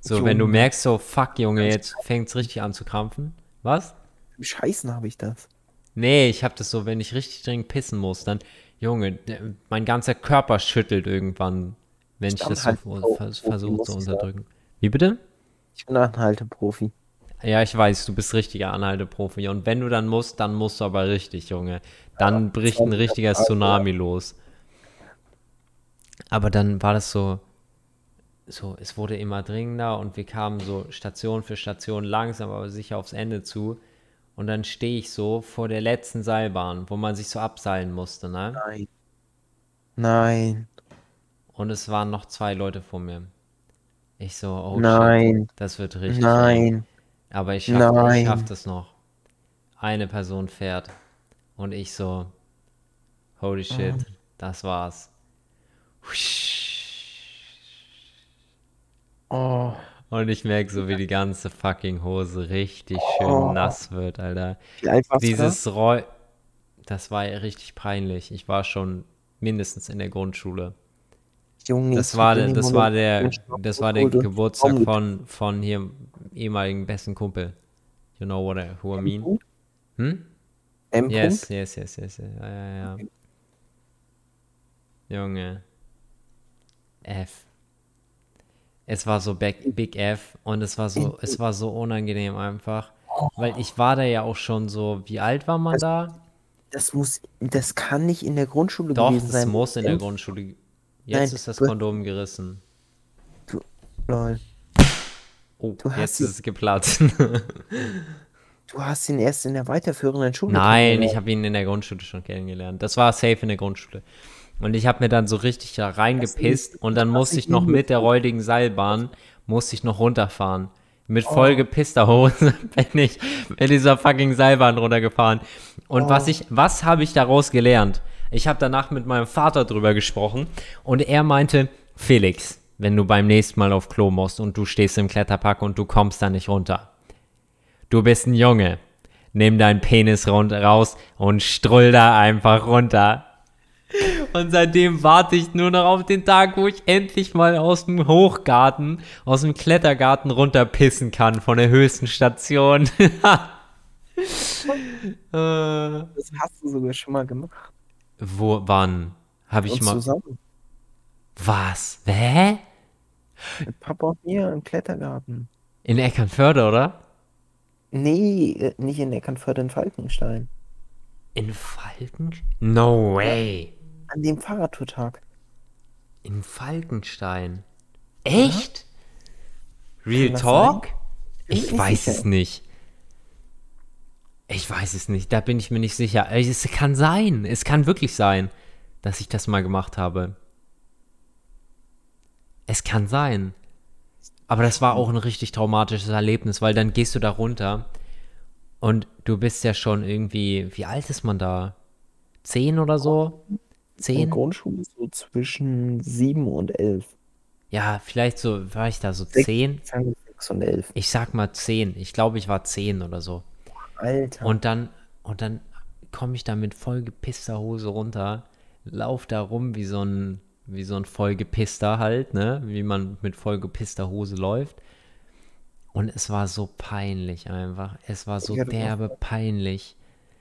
So, wenn du Junge. merkst, so, fuck, Junge, jetzt fängt es richtig an zu krampfen. Was? Beim Scheißen habe ich das. Nee, ich habe das so, wenn ich richtig dringend pissen muss, dann, Junge, mein ganzer Körper schüttelt irgendwann, wenn ich das so versuche zu ich unterdrücken. Wie bitte? Ich bin Anhalteprofi. Ja, ich weiß, du bist richtiger Anhalteprofi. Und wenn du dann musst, dann musst du aber richtig, Junge. Dann bricht ein 20 richtiger Tage, Tsunami los. Aber dann war das so, so, es wurde immer dringender und wir kamen so Station für Station langsam, aber sicher aufs Ende zu. Und dann stehe ich so vor der letzten Seilbahn, wo man sich so abseilen musste, ne? Nein. Nein. Und es waren noch zwei Leute vor mir. Ich so, oh shit, Nein. das wird richtig eng. Nein. Aber ich schaff, ich schaff das noch. Eine Person fährt. Und ich so, holy shit, das war's. Oh. Und ich merke so, wie die ganze fucking Hose richtig schön Oh. nass wird, Alter. Wie alt warst? Dieses Roll, das war ja richtig peinlich. Ich war schon mindestens in der Grundschule. Junge, Das war, der, das war der, das war der Geburtstag von, von hier ehemaligen besten Kumpel. You know what I, who I mean? Hm? M-Punkt? Yes, yes, yes, yes, yes. Ja, ja, ja. Junge. F. Es war so Big, Big F und es war so, es war so unangenehm einfach. Weil ich war da ja auch schon so, wie alt war man Das- da? Das muss, das kann nicht in der Grundschule Doch, gewesen das sein. muss in der M- Grundschule. Jetzt Nein, ist das du- Kondom gerissen. Lol. Oh, Du hast jetzt ist es geplatzt. Du hast ihn erst in der weiterführenden Schule Nein, ich habe ihn in der Grundschule schon kennengelernt. Das war safe in der Grundschule. Und ich habe mir dann so richtig da reingepisst und dann musste ich noch mit der räudigen Seilbahn, musste ich noch runterfahren. Mit Oh. vollgepisster Hose bin ich mit dieser fucking Seilbahn runtergefahren. Und was Oh. ich, was habe ich daraus gelernt? Ich habe danach mit meinem Vater drüber gesprochen und er meinte, Felix, wenn du beim nächsten Mal auf Klo musst und du stehst im Kletterpark und du kommst da nicht runter, Du bist ein Junge. Nimm deinen Penis raus und strull da einfach runter. Und seitdem warte ich nur noch auf den Tag, wo ich endlich mal aus dem Hochgarten, aus dem Klettergarten runterpissen kann von der höchsten Station. Das hast du sogar schon mal gemacht. Wo, wann? Habe ich mal. zusammen. Was? Hä? Mit Papa und mir im Klettergarten. In Eckernförde, oder? Nee, äh, nicht in Eckernförde in Falkenstein. In Falken? No way. An dem Fahrradtourtag. In Falkenstein. Echt? Real Kann das Talk? sein? Ich weiß sicher. es nicht. Ich weiß es nicht, da bin ich mir nicht sicher. Es kann sein, es kann wirklich sein, dass ich das mal gemacht habe. Es kann sein. Aber das war auch ein richtig traumatisches Erlebnis, weil dann gehst du da runter und du bist ja schon irgendwie, wie alt ist man da? Zehn oder so? In Zehn? Grundschule so zwischen sieben und elf. Ja, vielleicht so, war ich da so zehn? Sechs und elf. Ich sag mal zehn. Ich glaube, ich war zehn oder so. Alter. Und dann, und dann komme ich da mit vollgepisster Hose runter, lauf da rum wie so ein, wie so ein vollgepisster halt, ne? Wie man mit vollgepisster Hose läuft. Und es war so peinlich einfach. Es war so Ja, derbe peinlich.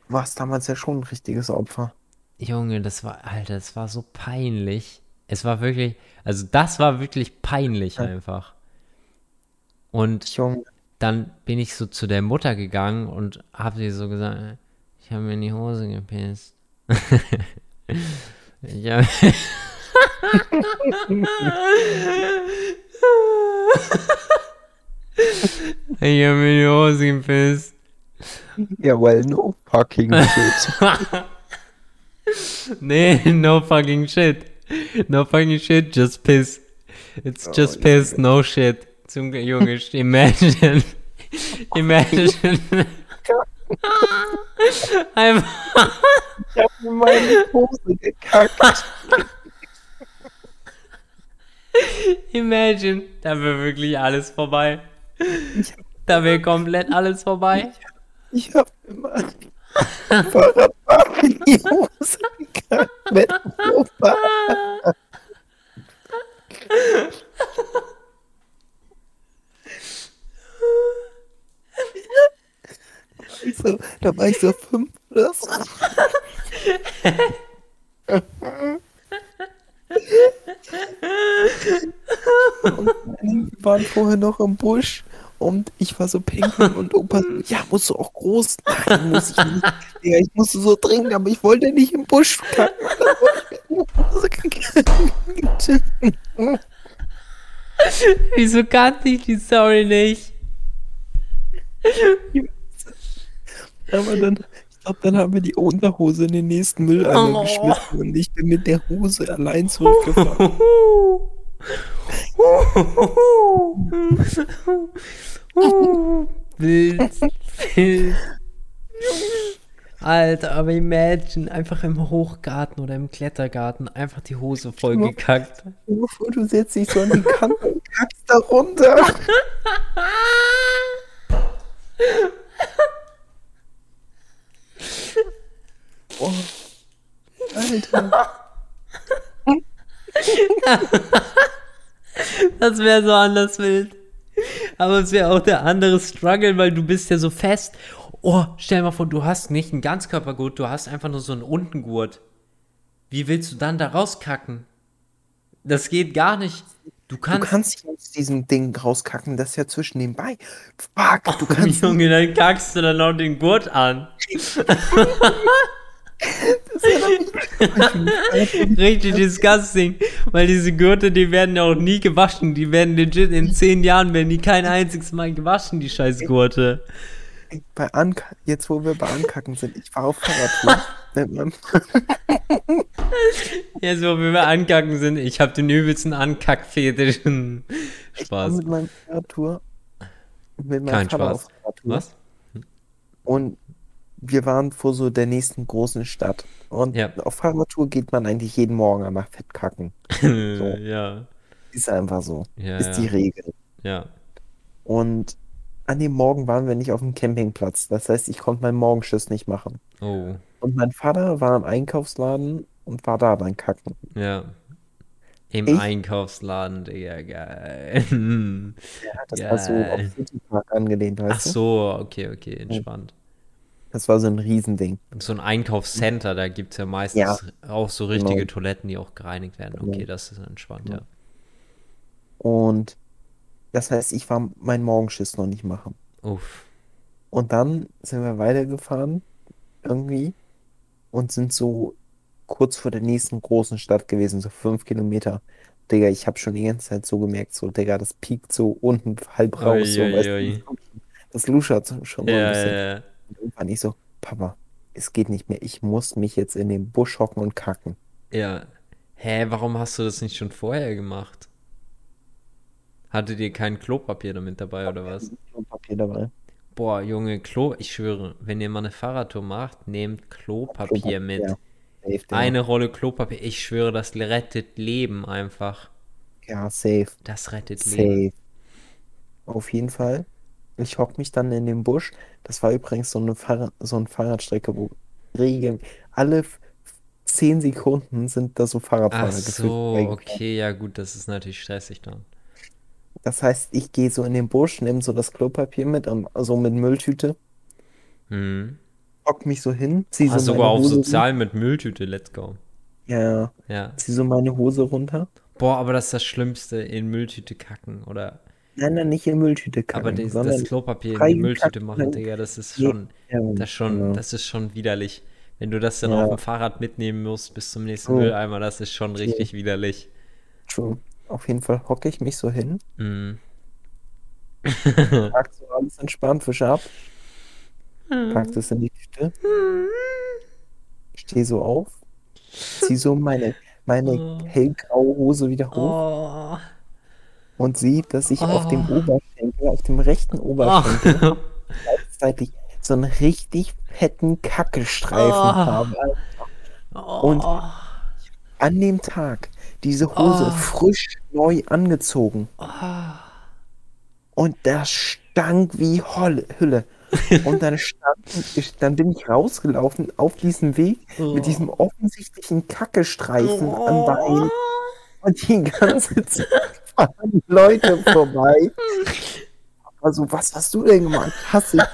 Du warst damals ja schon ein richtiges Opfer. Junge, das war, Alter, das war so peinlich. Es war wirklich, also das war wirklich peinlich Ja. einfach. Und Junge. Dann bin ich so zu der Mutter gegangen und habe sie so gesagt, ich habe mir in die Hose gepisst. ich habe ich habe mir die Hose gepisst. Ja, well, no fucking shit. Nee, no fucking shit. No fucking shit, just piss. It's Oh, just piss, no shit. Zum Junge, imagine. Imagine. Einfach. Ich hab mir meine Hose gekackt. Imagine, da wäre wirklich alles vorbei. Da wäre komplett alles vorbei. Ich hab mein Fahrradfahrer in die Hose gekackt. Mit Opa. Also, da war ich so fünf oder so. und wir waren vorher noch im Busch und ich war so pinkeln und Opa so, ja, musst du auch groß? Nein, muss ich nicht. Ja, ich musste so dringend, aber ich wollte nicht im Busch kacken. Wieso kannte ich die Story nicht? Aber dann, ich glaube, dann haben wir die Unterhose in den nächsten Mülleimer Oh. geschmissen und ich bin mit der Hose allein zurückgefahren. Wild. Wild. Alter, aber imagine, einfach im Hochgarten oder im Klettergarten einfach die Hose vollgekackt. Stell dir vor, du setzt dich so an die Kante und kackst da runter. Oh. Alter. Das wäre so anders wild. Aber es wäre auch der andere Struggle, weil du bist ja so fest. Oh, stell mal vor, du hast nicht einen Ganzkörpergurt, du hast einfach nur so einen Untergurt. Wie willst du dann da rauskacken? Das geht gar nicht. Du Du kannst, kannst nicht aus diesem Ding rauskacken, das ist ja zwischen Beinen. Fuck, du Oh, kannst Junge, dann kackst du dann noch den Gurt an. Richtig disgusting. Weil diese Gurte, die werden ja auch nie gewaschen. Die werden legit in zehn Jahren, werden die kein einziges Mal gewaschen, die scheiß Gurte. bei Anka jetzt wo wir bei Ankacken sind, ich war auf Fahrradtour mit meinem Ja, so wie wir ankacken sind. Ich hab den übelsten Ankackfetisch. Ich war Spaß. mit meinem Fahrradtour. Mit meinem Kein Vater Spaß. Was? Und wir waren vor so der nächsten großen Stadt. Und Ja. auf Fahrradtour geht man eigentlich jeden Morgen einmal fett kacken. ja. Ist einfach so. Ja, ist die. Regel. Ja. Und an dem Morgen waren wir nicht auf dem Campingplatz. Das heißt, ich konnte meinen Morgenschiss nicht machen. Oh. Und mein Vater war im Einkaufsladen und war da dann kacken. Ja. Im Ich- Einkaufsladen, Digga, geil. Ja, das war so Geil. auf Citypark angelehnt, Ach weißt du? so, okay, okay, entspannt. Das war so ein Riesending. Und so ein Einkaufscenter, da gibt es ja meistens Ja. auch so richtige Genau. Toiletten, die auch gereinigt werden. Genau. Okay, das ist entspannt, ja. Und das heißt, ich war meinen Morgenschiss noch nicht machen. Uff. Und dann sind wir weitergefahren, irgendwie, und sind so kurz vor der nächsten großen Stadt gewesen, so fünf Kilometer. Digga, ich habe schon die ganze Zeit so gemerkt, so, Digga, das piekt so unten halb raus, so, Ui, ui, weißt du, ui. das schon- luschert so- schon so ein Ja, bisschen. ja, ja. Und irgendwann ich so, Papa, es geht nicht mehr, ich muss mich jetzt in den Busch hocken und kacken. Ja. Hä, warum hast du das nicht schon vorher gemacht? Hattet ihr kein Klopapier damit dabei oder was? Und Papier dabei. Boah, Junge, Klo, ich schwöre, wenn ihr mal eine Fahrradtour macht, nehmt Klopapier mit. Ja. Eine Rolle Klopapier, ich schwöre, das rettet Leben einfach. Ja, safe. Das rettet Leben. Safe. Auf jeden Fall. Ich hock mich dann in den Busch. Das war übrigens so eine Fahrrad, so eine Fahrradstrecke, wo Regen, alle zehn Sekunden sind da so Fahrradfahrer Ach so, okay, ja gut, das ist natürlich stressig dann. Das heißt, ich gehe so in den Busch, nehme so das Klopapier mit, und so mit Mülltüte, Hm. hock mich so hin, zieh Ah, so sogar auf Hose sozial mit Mülltüte, let's go. Ja, Ja. zieh so meine Hose runter. Boah, aber das ist das Schlimmste, in Mülltüte kacken oder. Nein, nein, nicht in Mülltüte Aber kacken, das, sondern das Klopapier in die Mülltüte machen, Digga, das ist schon, ja, das schon, genau. das ist schon widerlich. Wenn du das dann Ja. auf dem Fahrrad mitnehmen musst bis zum nächsten Oh. Mülleimer, das ist schon richtig widerlich. True. Auf jeden Fall hocke ich mich so hin, Mhm. pack so alles entspannt, Fisch ab, pack das in die Tüte, steh so auf, zieh so meine, meine Oh. hellgraue Hose wieder hoch Oh. und sieh, dass ich auf dem Oh. Oberschenkel, auf dem rechten Oberschenkel gleichzeitig so einen richtig fetten Kackestreifen Oh. habe. Oh. Und- An dem Tag diese Hose Oh. frisch neu angezogen Oh. und das stank wie Holle, Hülle. Und dann stand, ich, dann bin ich rausgelaufen auf diesem Weg mit diesem offensichtlichen Kackestreifen am Bein und die ganze Zeit fahren Leute vorbei. Also, was hast du denn gemacht? Hast du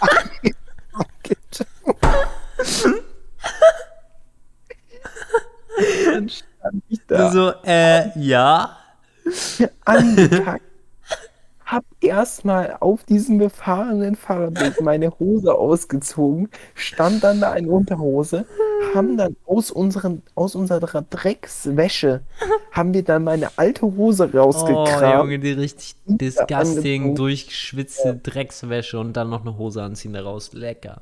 Dann stand ich da So, äh, ja. Angekackt, hab erstmal auf diesem befahrenen Fahrradweg meine Hose ausgezogen, stand dann da in Unterhose, haben dann aus unseren, aus unserer Dreckswäsche, haben wir dann meine alte Hose Oh, rausgekramt. Junge, die richtig disgusting, durchgeschwitzte Dreckswäsche und dann noch eine Hose anziehen daraus. Lecker.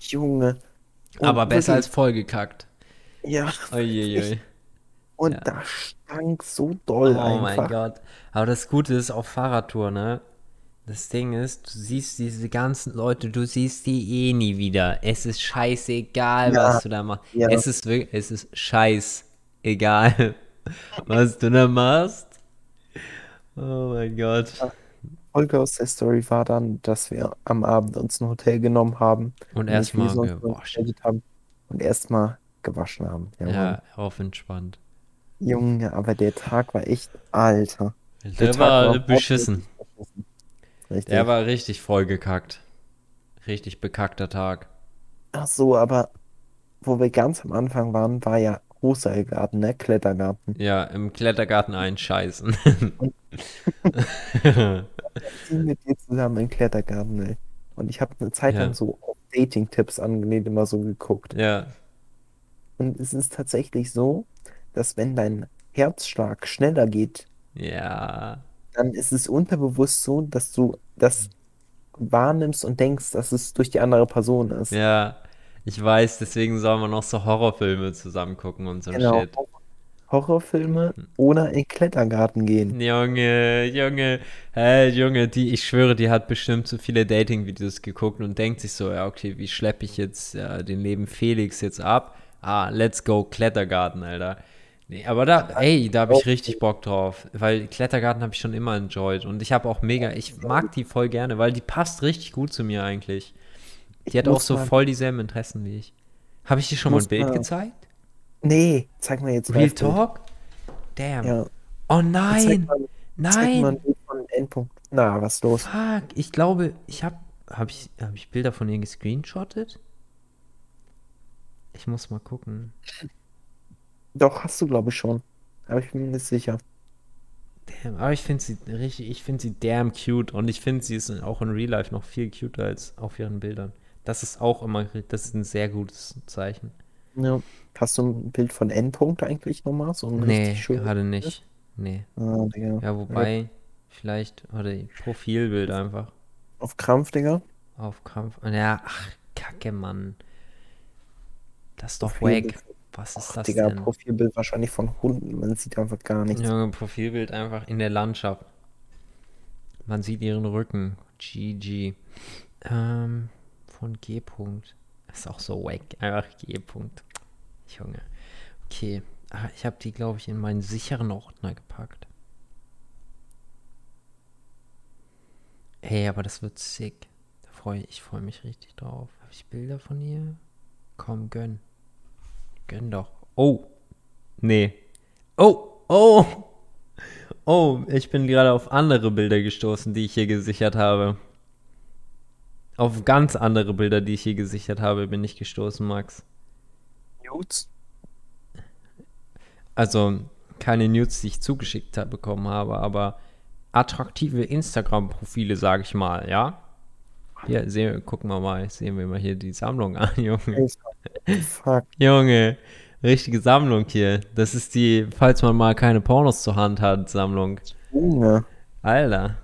Junge. Und Aber besser als vollgekackt. Ja, Uiuiui. Und Ja. da stank so doll Oh mein einfach. Gott. Aber das Gute ist auf Fahrradtour, ne? Das Ding ist, du siehst diese ganzen Leute, du siehst die eh nie wieder. Es ist scheißegal, Ja, was du da machst. ja. Es ist wirklich, es ist scheißegal, was du da machst. Oh mein Gott. Folge aus der Story war dann, dass wir am Abend uns ein Hotel genommen haben Und erstmal gewaschen. haben und erstmal gewaschen haben. Ja. Ja, auf entspannt. Junge, aber der Tag war echt alter. Der Tag war wortwörtlich beschissen. beschissen. Richtig. Der war richtig vollgekackt. Richtig bekackter Tag. Ach so, aber wo wir ganz am Anfang waren, war ja Husserlgarten, ne? Klettergarten. Ja, im Klettergarten einscheißen. Mit dir zusammen im Klettergarten, ey. Und ich habe eine Zeit Ja. lang so auf Dating-Tipps angelehnt immer so geguckt. ja, Und es ist tatsächlich so, dass wenn dein Herzschlag schneller geht, ja. dann ist es unterbewusst so, dass du das wahrnimmst und denkst, dass es durch die andere Person ist. Ja, ich weiß, deswegen soll man noch so Horrorfilme zusammen gucken und so ein Genau. Shit. Horrorfilme oder in Klettergarten gehen. Junge, Junge, hey, Junge, die, ich schwöre, die hat bestimmt so viele Dating-Videos geguckt und denkt sich so, ja, okay, wie schleppe ich jetzt ja, den Leben Felix jetzt ab? Ah, let's go Klettergarten, Alter. Nee, aber da, ey, da habe ich richtig Bock drauf, weil Klettergarten habe ich schon immer enjoyed und ich habe auch mega, ich mag die voll gerne, weil die passt richtig gut zu mir eigentlich. Die hat auch so mal- voll dieselben Interessen wie ich. Habe ich dir schon mal ein Bild mal- gezeigt? Nee, zeig mal jetzt Real. Talk? Damn. Ja, Oh nein, mal, nein. ein Bild von Endpunkt. Na, was ist los? Fuck, ich glaube, ich habe hab ich, hab ich Bilder von ihr gescreenshottet? Ich muss mal gucken. Doch, hast du, glaube ich, schon. Aber ich bin mir nicht sicher. Damn, aber ich finde sie richtig, ich finde sie damn cute und ich finde sie ist auch in Real Life noch viel cuter als auf ihren Bildern. Das ist auch immer, das ist ein sehr gutes Zeichen. Ja. Hast du ein Bild von Endpunkt eigentlich nochmal? So ein Nee, gerade nicht. Nee. Ah, Digga. Ja, wobei, vielleicht, oder Profilbild einfach. Auf Krampf, Digga. Auf Kampf. Ja, ach, Kacke, Mann. Das ist doch Profilbild. wack. Was ist Ach, das Digga, denn? Profilbild wahrscheinlich von Hunden. Man sieht einfach gar nichts. Junge, Profilbild einfach in der Landschaft. Man sieht ihren Rücken. GG. Ähm, von G. -Punkt. Ist auch so wack. Einfach G. -Punkt. Junge. Okay. Ah, ich habe die, glaube ich, in meinen sicheren Ordner gepackt. Ey, aber das wird sick. Da freu, ich freue mich richtig drauf. Habe ich Bilder von ihr? Komm, gönn. Gönn doch. Oh. Nee. Oh. Oh. Oh, ich bin gerade auf andere Bilder gestoßen, die ich hier gesichert habe. Auf ganz andere Bilder, die ich hier gesichert habe, bin ich gestoßen, Max. Nudes? Also keine News, die ich zugeschickt hab, bekommen habe, aber attraktive Instagram-Profile, sage ich mal, ja? Hier, sehen, gucken wir mal, sehen wir mal hier die Sammlung an, Junge. Fuck. Junge, richtige Sammlung hier. Das ist die, falls man mal keine Pornos zur Hand hat, Sammlung. Junge. Alter.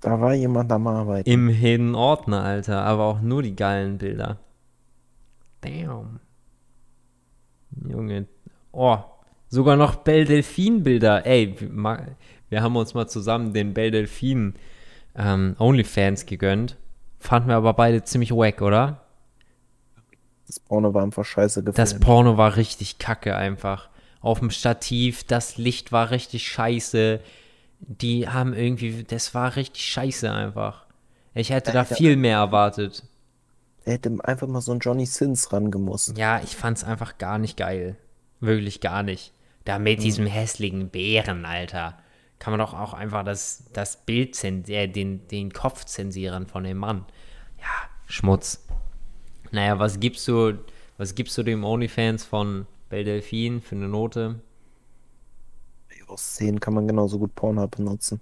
Da war jemand am Arbeiten. Im Hidden Ordner, Alter. Aber auch nur die geilen Bilder. Damn. Junge. Oh. Sogar noch Belle Delphine Bilder. Ey, wir, haben uns mal zusammen den Belle Delphine ähm, Onlyfans gegönnt. Fanden wir aber beide ziemlich wack, oder? Das Porno war einfach scheiße gefilmt. Das Porno war richtig kacke einfach. Auf dem Stativ, das Licht war richtig scheiße. Die haben irgendwie, das war richtig scheiße einfach. Ich hätte da Alter. viel mehr erwartet. Er hätte einfach mal so einen Johnny Sins rangemusst. Ja, ich fand's einfach gar nicht geil. Wirklich gar nicht. Da mit diesem hässlichen Bären, Alter. Kann man doch auch einfach das, das Bild zensieren, äh, den, den Kopf zensieren von dem Mann. Ja, Schmutz. Naja, was gibst du, was gibst du dem OnlyFans von Belle Delphine für eine Note? Aus 10 kann man genauso gut Pornhub benutzen.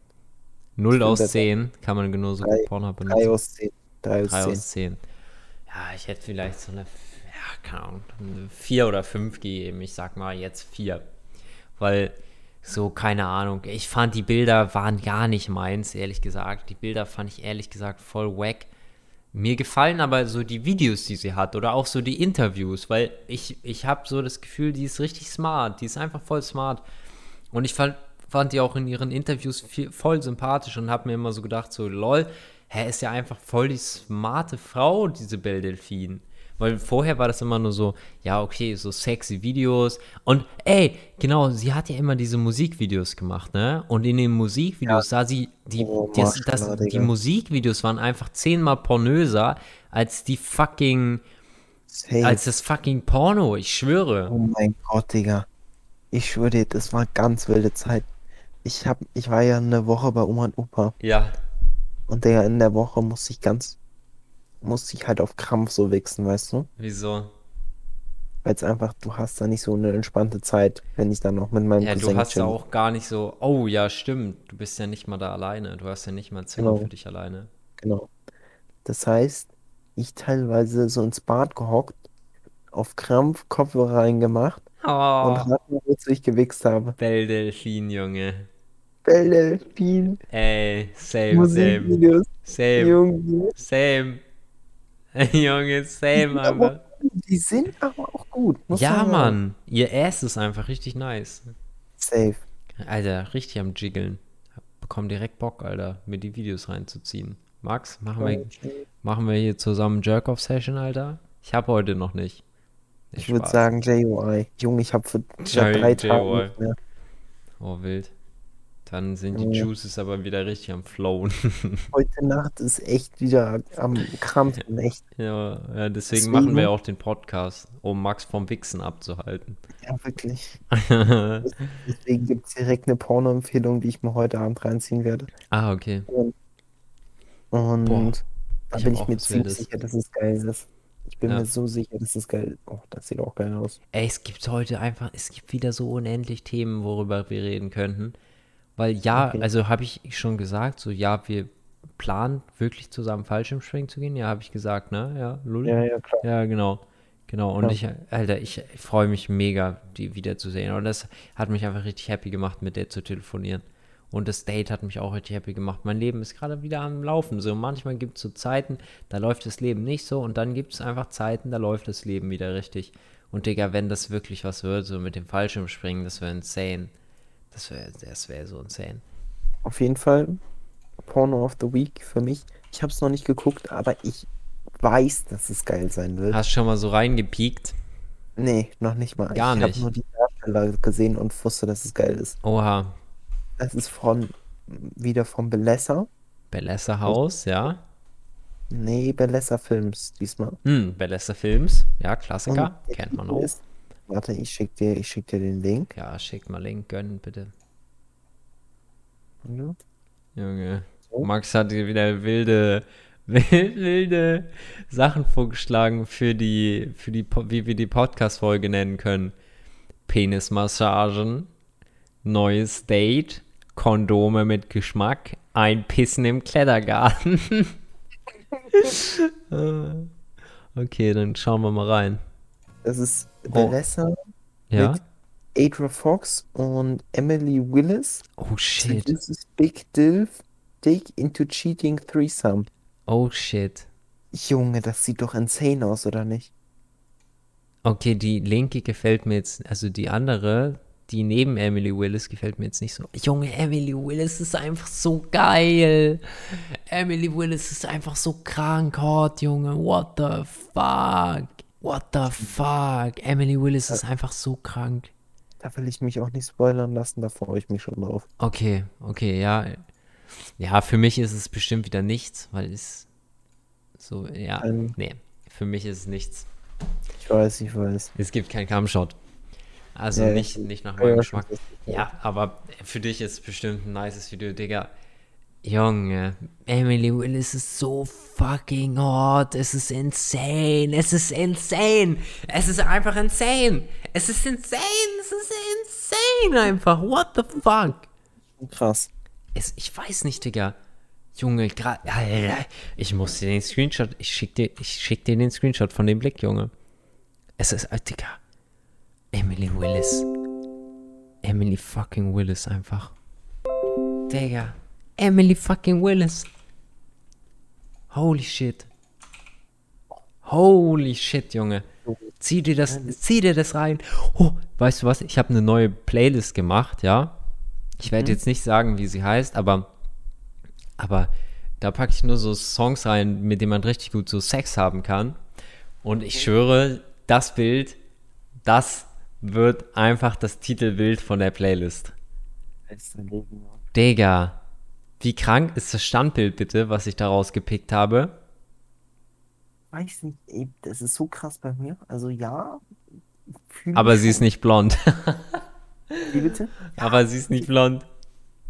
0 bin aus besser. 10 kann man genauso Drei- gut Pornhub 3 benutzen. aus 10. 3 aus 3 10. aus 10. Ja, ich hätte vielleicht so eine, ja, keine Ahnung, eine 4 oder 5 gegeben. Ich sag mal jetzt 4. Weil so, keine Ahnung, ich fand die Bilder waren gar nicht meins, ehrlich gesagt. Die Bilder fand ich ehrlich gesagt voll wack. Mir gefallen aber so die Videos, die sie hat oder auch so die Interviews, weil ich, ich habe so das Gefühl, die ist richtig smart, die ist einfach voll smart. Und ich fand, fand die auch in ihren Interviews viel, voll sympathisch und habe mir immer so gedacht, so lol, hä, ist ja einfach voll die smarte Frau, diese Belle Delphine. Weil vorher war das immer nur so, ja, okay, so sexy Videos. Und ey, genau, sie hat ja immer diese Musikvideos gemacht, ne? Und in den Musikvideos sah sie, die, Oh, das, das, die. Musikvideos waren einfach zehnmal pornöser als die fucking, Safe. als das fucking Porno, ich schwöre. Oh mein Gott, Digga. Ich schwöre dir, das war ganz wilde Zeit. Ich hab, ich war ja eine Woche bei Oma und Opa Ja, und Digga, in der Woche musste ich ganz, musste ich halt auf Krampf so wichsen, weißt du? wieso? Weil es einfach, du hast da nicht so eine entspannte Zeit, wenn ich dann noch mit meinem Ja, Cousin du hast ja chill. auch gar nicht so, oh ja, stimmt, du bist ja nicht mal da alleine, du hast ja nicht mal ein Zimmer Genau. für dich alleine. Genau. Das heißt, ich teilweise so ins Bad gehockt, auf Krampf Kopfhörer reingemacht und Oh, raten, wozu ich gewichst habe. Belle Delphine, Junge. Viel Ey, same, same, same, Junge. same. Junge, same, aber. Die sind aber auch gut, Ja, man. Mann, ihr Ass ist einfach richtig nice. Safe. Alter, richtig am Jiggeln. Bekomm direkt Bock, Alter, mir die Videos reinzuziehen. Max, machen wir, machen wir hier zusammen Jerk-Off-Session, Alter? Ich habe heute noch nicht. Ich würde sagen JOI. Junge, ich habe für seit drei Tagen JOI. nicht mehr. Oh, wild. Dann sind die. Juices aber wieder richtig am Flowen. Heute Nacht ist echt wieder am Krampfen, echt. ja, ja, deswegen, Deswegen- machen wir auch den Podcast, um Max vom Wichsen abzuhalten. Ja, wirklich. Deswegen gibt es direkt eine Porno-Empfehlung, die ich mir heute Abend reinziehen werde. ah, okay. Und Boah, da ich bin ich mir ziemlich sicher, dass es geil ist. Ich bin Ja. mir so sicher, dass es geil ist. Oh, das sieht auch geil aus. Ey, es gibt heute einfach, es gibt wieder so unendlich Themen, worüber wir reden könnten. Weil ja, Okay. also habe ich schon gesagt, so ja, wir planen wirklich zusammen Fallschirmspringen zu gehen. Ja, habe ich gesagt, ne? Ja, Lulli? Ja, ja, klar. Ja, genau. Genau. Und Ja. ich, Alter, ich freue mich mega, die wiederzusehen. Und das hat mich einfach richtig happy gemacht, mit der zu telefonieren. Und das Date hat mich auch richtig happy gemacht. Mein Leben ist gerade wieder am Laufen. So manchmal gibt es so Zeiten, da läuft das Leben nicht so. Und dann gibt es einfach Zeiten, da läuft das Leben wieder richtig. Und Digga, wenn das wirklich was wird, so mit dem Fallschirmspringen, das wäre insane. Das wäre das wär so insane. Auf jeden Fall Porno of the Week für mich. Ich habe es noch nicht geguckt, aber ich weiß, dass es geil sein wird. Hast schon mal so reingepiekt? Nee, noch nicht mal. Gar ich nicht. habe nur die Darsteller gesehen und wusste, dass es geil ist. Oha. Es ist von wieder von Belessa. Bellessa Haus, ja. Nee, Belessa Films diesmal. Hm, Bellessa Films, ja, Klassiker, kennt man auch. Ist, warte, ich schick dir, ich schick dir den Link. Ja, schickt mal Link, gönnen bitte. Ja. Junge. So. Max hat hier wieder wilde, wild- wilde Sachen vorgeschlagen für die, für die, wie wir die Podcast-Folge nennen können. Penismassagen, neues Date, Kondome mit Geschmack, ein Pissen im Klettergarten. Äh, okay, dann schauen wir mal rein. Das ist Oh. Belessa Ja? mit Adra Fox und Emily Willis. Oh shit. Seduces Big Dilf Dick into Cheating Threesome. Oh shit. Junge, das sieht doch insane aus, oder nicht? Okay, die linke gefällt mir jetzt, also die andere, die neben Emily Willis gefällt mir jetzt nicht so. Junge, Emily Willis ist einfach so geil. Emily Willis ist einfach so krank hot, Junge. What the fuck? What the fuck? Emily Willis ist einfach so krank. Da will ich mich auch nicht spoilern lassen, da freue ich mich schon drauf. Okay, okay, ja. Ja, für mich ist es bestimmt wieder nichts, weil es so, ja, Ähm. nee, für mich ist es nichts. Ich weiß, ich weiß. Es gibt keinen Cumshot. Also Ja, nicht, nicht nach meinem Geschmack. Ja, aber für dich ist bestimmt ein nices Video, Digga. Junge, Emily Willis ist so fucking hot. Es ist insane. Es ist insane. Es ist einfach insane. Es ist insane. Es ist insane einfach. What the fuck? Krass. Es, ich weiß nicht, Digga. Junge, gerade. Ich muss dir den Screenshot. Ich schick dir, ich schick dir den Screenshot von dem Blick, Junge. Es ist, äh, Digga. Emily Willis. Emily fucking Willis einfach. Digga. Emily fucking Willis. Holy shit. Holy shit, Junge. Zieh dir das, zieh dir das rein. Oh, weißt du was? Ich habe eine neue Playlist gemacht, ja. Ich werde Mhm. jetzt nicht sagen, wie sie heißt, aber, aber da packe ich nur so Songs rein, mit denen man richtig gut so Sex haben kann. Und ich schwöre, das Bild, das wird einfach das Titelbild von der Playlist. Digga, wie krank ist das Standbild bitte, was ich daraus gepickt habe? Weiß nicht, ey, das ist so krass bei mir. Also ja. Aber sie ist nicht blond. Wie bitte? Aber sie ist nicht blond.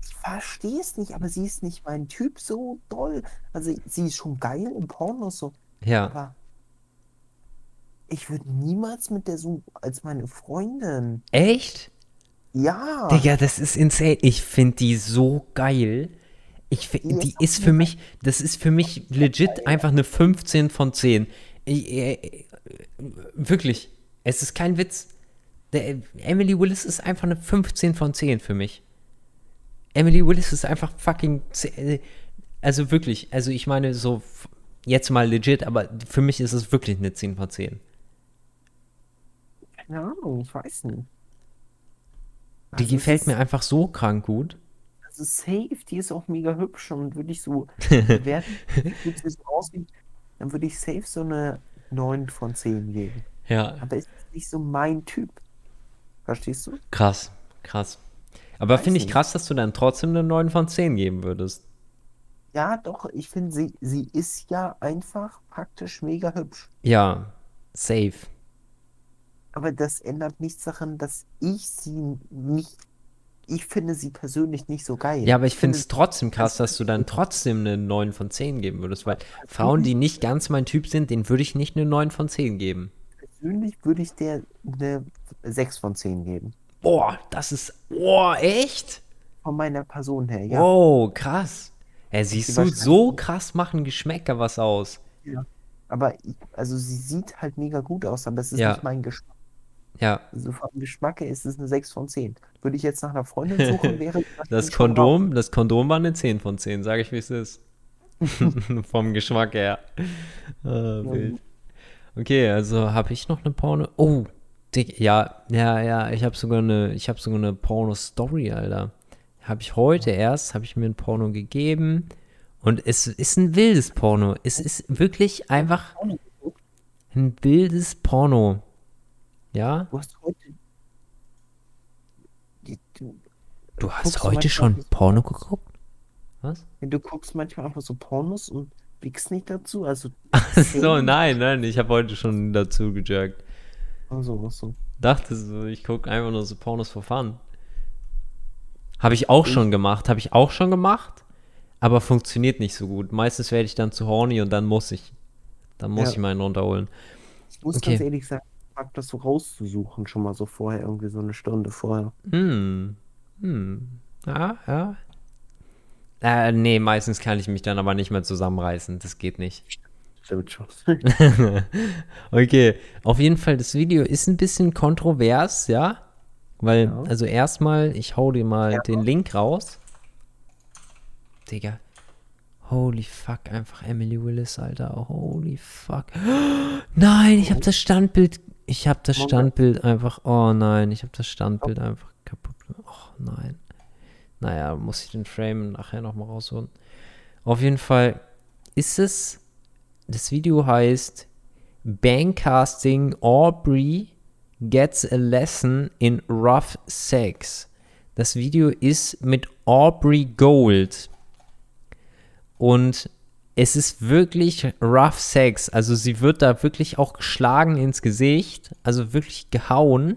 Ich verstehe es nicht, aber sie ist nicht mein Typ so doll. Also sie ist schon geil im Porno so, Ja. aber ich würde niemals mit der so als meine Freundin. Echt? Ja. Digga, das ist insane. Ich finde die so geil. Ich Die ist für mich, das ist für mich legit einfach eine 15 von 10. Ich, äh, wirklich, es ist kein Witz. Der, Emily Willis ist einfach eine 15 von 10 für mich. Emily Willis ist einfach fucking. 10, äh, Also wirklich, also ich meine so jetzt mal legit, aber für mich ist es wirklich eine 10 von 10. Keine Ahnung, ich weiß nicht. Die Also gefällt mir einfach so krank gut. Safe, die ist auch mega hübsch und würde ich so bewerten, so aussieht, dann würde ich safe so eine 9 von 10 geben. Ja. Aber ist nicht so mein Typ. Verstehst du? Krass, krass. Aber finde ich nicht. krass, dass du dann trotzdem eine 9 von 10 geben würdest. Ja, doch, ich finde, sie, sie ist ja einfach praktisch mega hübsch. Ja, safe. Aber das ändert nichts daran, dass ich sie nicht. Ich finde sie persönlich nicht so geil. Ja, aber ich finde es trotzdem krass, dass du dann trotzdem eine 9 von 10 geben würdest, weil Frauen, die nicht ganz mein Typ sind, denen würde ich nicht eine 9 von 10 geben. persönlich würde ich der eine 6 von 10 geben. Boah, das ist. Boah, echt? Von meiner Person her, ja. Wow, krass. Ja, siehst du, so krass machen Geschmäcker was aus. Ja. Aber ich, also sie sieht halt mega gut aus, aber es ist Ja. nicht mein Geschmack. Ja, Also vom Geschmack her ist es eine 6 von 10. Würde ich jetzt nach einer Freundin suchen, wäre das raus. Kondom, das Kondom war eine 10 von 10, sage ich, wie es ist. Vom Geschmack her. Ah, wild. Okay, also habe ich noch eine Porno. Oh, Dick, ja, ja, ja, ich habe sogar eine, ich habe sogar eine Porno-Story, Alter. Habe ich heute erst, habe ich mir ein Porno gegeben und es ist ein wildes Porno. Es ist wirklich einfach ein wildes Porno. Ja, Du hast heute. Die- Du, du hast heute schon Porno geguckt? Was? Du guckst manchmal einfach so Pornos und wickst nicht dazu. Also, So, nein, nein, ich habe heute schon dazu gejagt. Also, so. Dachte so, ich gucke einfach nur so Pornos for fun. Habe ich auch schon gemacht, habe ich auch schon gemacht, aber funktioniert nicht so gut. Meistens werde ich dann zu horny und dann muss ich. Dann muss Ja. ich meinen runterholen. Ich muss Okay. ganz ehrlich sagen, mag das so rauszusuchen, schon mal so vorher, irgendwie so eine Stunde vorher. Hm. Hm. Ja, ja. Äh, nee, meistens kann ich mich dann aber nicht mehr zusammenreißen. Das geht nicht. Stimmt schon. Okay, auf jeden Fall, das Video ist ein bisschen kontrovers, ja? Weil, Ja. also erstmal, ich hau dir mal Ja. den Link raus. Digga. Holy fuck, einfach Emily Willis, Alter. Holy fuck. Nein, ich habe das Standbild. Ich habe das. Standbild einfach. Oh nein, ich habe das Standbild einfach kaputt. Oh nein. Naja, muss ich den Frame nachher nochmal rausholen. Auf jeden Fall ist es. Das Video heißt Bankcasting Aubrey gets a lesson in rough sex. Das Video ist mit Aubrey Gold. Und es ist wirklich rough sex. Also sie wird da wirklich auch geschlagen ins Gesicht. Also wirklich gehauen.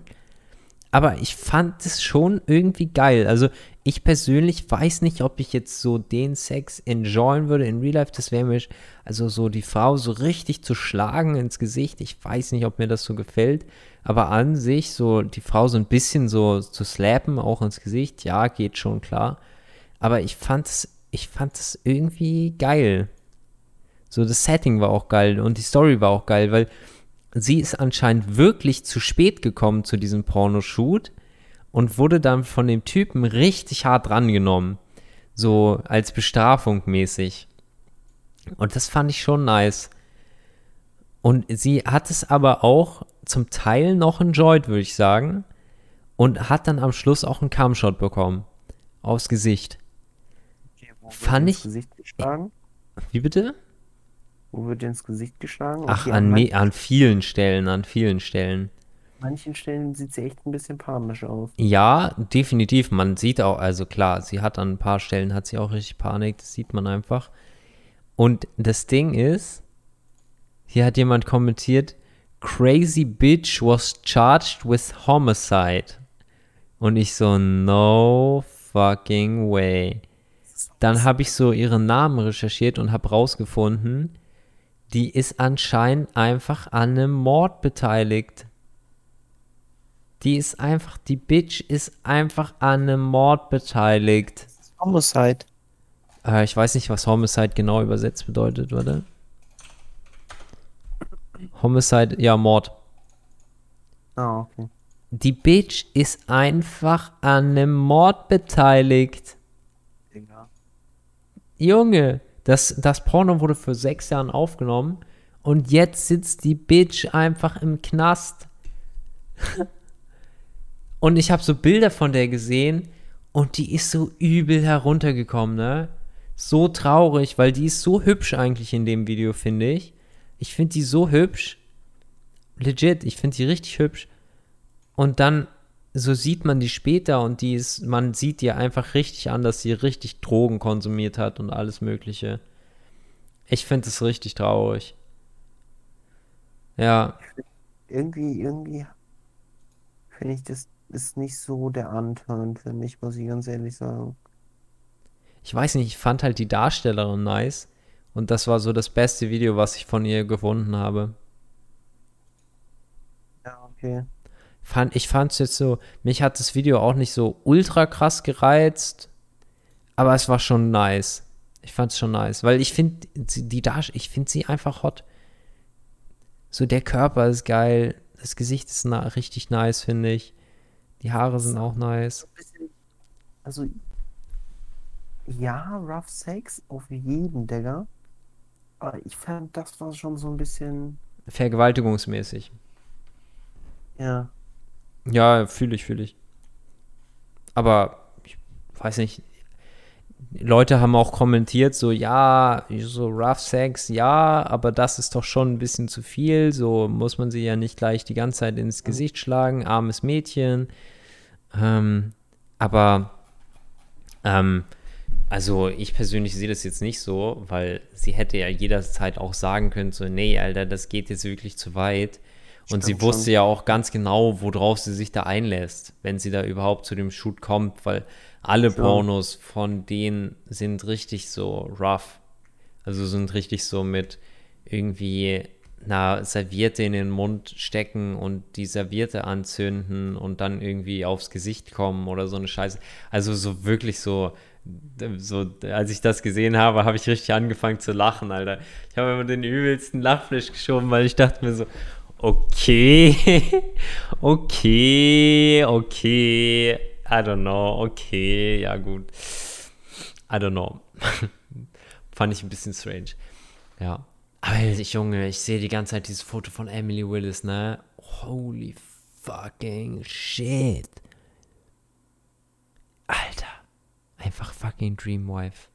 Aber ich fand es schon irgendwie geil. Also ich persönlich weiß nicht, ob ich jetzt so den Sex enjoyen würde in Real Life. Das wäre mir, also so die Frau so richtig zu schlagen ins Gesicht. Ich weiß nicht, ob mir das so gefällt. Aber an sich, so die Frau so ein bisschen so zu slappen, auch ins Gesicht, ja, geht schon klar. Aber ich fand es, ich fand es irgendwie geil. So, das Setting war auch geil und die Story war auch geil, weil sie ist anscheinend wirklich zu spät gekommen zu diesem Pornoshoot und wurde dann von dem Typen richtig hart drangenommen. So als Bestrafung mäßig. Und das fand ich schon nice. Und sie hat es aber auch zum Teil noch enjoyed, würde ich sagen. Und hat dann am Schluss auch einen Cumshot bekommen. Aufs Gesicht. Okay, Fand ich- Gesicht? Wie bitte? Wo wird ins Gesicht geschlagen? Ach, Okay, an, man- me- an vielen Stellen, an vielen Stellen. manchen Stellen sieht sie echt ein bisschen panisch aus. Ja, definitiv. Man sieht auch, also klar, sie hat an ein paar Stellen, hat sie auch richtig Panik, das sieht man einfach. Und das Ding ist, hier hat jemand kommentiert, Crazy Bitch was charged with homicide. Und ich so, no fucking way. Dann habe ich so ihren Namen recherchiert und habe rausgefunden, die ist anscheinend einfach an einem Mord beteiligt. Die ist einfach, die Bitch ist einfach an einem Mord beteiligt. Homicide. Äh, ich weiß nicht, was Homicide genau übersetzt bedeutet, warte. Homicide, ja, Mord. Ah, okay. Die Bitch ist einfach an einem Mord beteiligt. Digga. Junge, das, das Porno wurde für sechs Jahren aufgenommen und jetzt sitzt die Bitch einfach im Knast. und ich habe so Bilder von der gesehen und die ist so übel heruntergekommen, ne? So traurig, weil die ist so hübsch eigentlich in dem Video, finde ich. Ich finde die so hübsch. Legit, ich finde die richtig hübsch. Und dann, so sieht man die später und die ist, man sieht ihr einfach richtig an, dass sie richtig Drogen konsumiert hat und alles Mögliche. Ich finde es richtig traurig. Ja, Irgendwie, irgendwie finde ich, das ist nicht so der Anturn für mich, muss ich ganz ehrlich sagen. ich weiß nicht, ich fand halt die Darstellerin nice. Und das war so das beste Video, was ich von ihr gefunden habe. Ja, okay. Fand, ich fand es jetzt so, mich hat das Video auch nicht so ultra krass gereizt, aber es war schon nice. Ich fand es schon nice, weil ich finde die Darst ich finde sie einfach hot. So der Körper ist geil, das Gesicht ist na richtig nice, finde ich. Die Haare sind auch nice. also, ja, Rough Sex auf jeden, Digga. Aber ich fand, das war schon so ein bisschen, Vergewaltigungsmäßig. ja, Ja, fühle ich, fühle ich. Aber ich weiß nicht. Leute haben auch kommentiert, so, ja, so Rough Sex, ja, aber das ist doch schon ein bisschen zu viel. So muss man sie ja nicht gleich die ganze Zeit ins Gesicht schlagen, armes Mädchen. Ähm, aber, ähm, also ich persönlich sehe das jetzt nicht so, weil sie hätte ja jederzeit auch sagen können, so, nee, Alter, das geht jetzt wirklich zu weit. Und sie wusste schon. ja auch ganz genau, worauf sie sich da einlässt, wenn sie da überhaupt zu dem Shoot kommt, weil alle Klar. Pornos von denen sind richtig so rough. Also sind richtig so mit irgendwie einer Serviette in den Mund stecken und die Serviette anzünden und dann irgendwie aufs Gesicht kommen oder so eine Scheiße. Also so wirklich so, so als ich das gesehen habe, habe ich richtig angefangen zu lachen, Alter. Ich habe immer den übelsten Lachflash geschoben, weil ich dachte mir so, okay, okay, okay, I don't know, okay, ja gut. I don't know. Fand ich ein bisschen strange. Ja. Aber ich, Junge, ich sehe die ganze Zeit dieses Foto von Emily Willis, ne? Holy fucking shit. Alter. Einfach fucking Dreamwife.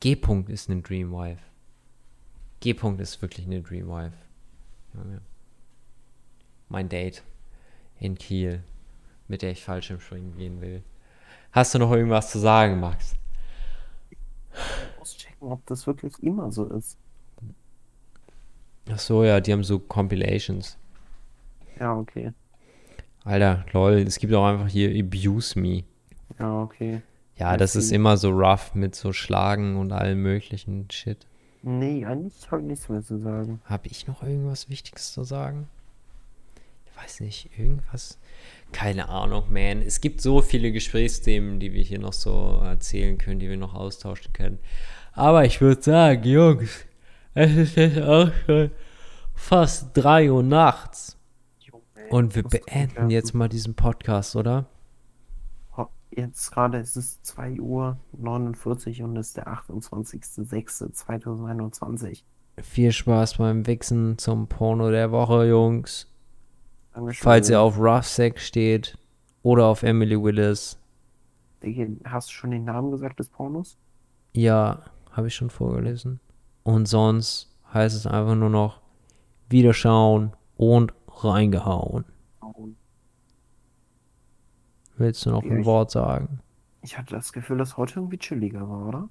G-Punkt ist eine Dreamwife. G-Punkt ist wirklich eine Dreamwife. Junge. Mein Date in Kiel, mit der ich Fallschirmspringen gehen will. Hast du noch irgendwas zu sagen, Max? auschecken, ob das wirklich immer so ist. Ach so, ja, die haben so Compilations. Ja, okay. Alter, lol, es gibt auch einfach hier Abuse Me. Ja, okay. Ja, das ist immer so rough mit so Schlagen und allem möglichen Shit. Nee, eigentlich habe ich nichts mehr zu sagen. Habe ich noch irgendwas Wichtiges zu sagen? Ich weiß nicht, irgendwas. Keine Ahnung, man. Es gibt so viele Gesprächsthemen, die wir hier noch so erzählen können, die wir noch austauschen können. Aber ich würde sagen, Jungs, es ist jetzt auch schon fast 3 Uhr nachts. Und wir beenden jetzt mal diesen Podcast, oder? Jetzt gerade ist es 2 Uhr 49 und es ist der 28.06.2021. Viel Spaß beim Wichsen zum Porno der Woche, Jungs. Dankeschön. Falls ihr auf Rough Sex steht oder auf Emily Willis. Hast du schon den Namen gesagt des Pornos? Ja, habe ich schon vorgelesen. Und sonst heißt es einfach nur noch Wiederschauen und reingehauen. Willst du noch Ja, ein ich- Wort sagen? Ich hatte das Gefühl, dass heute irgendwie chilliger war, oder?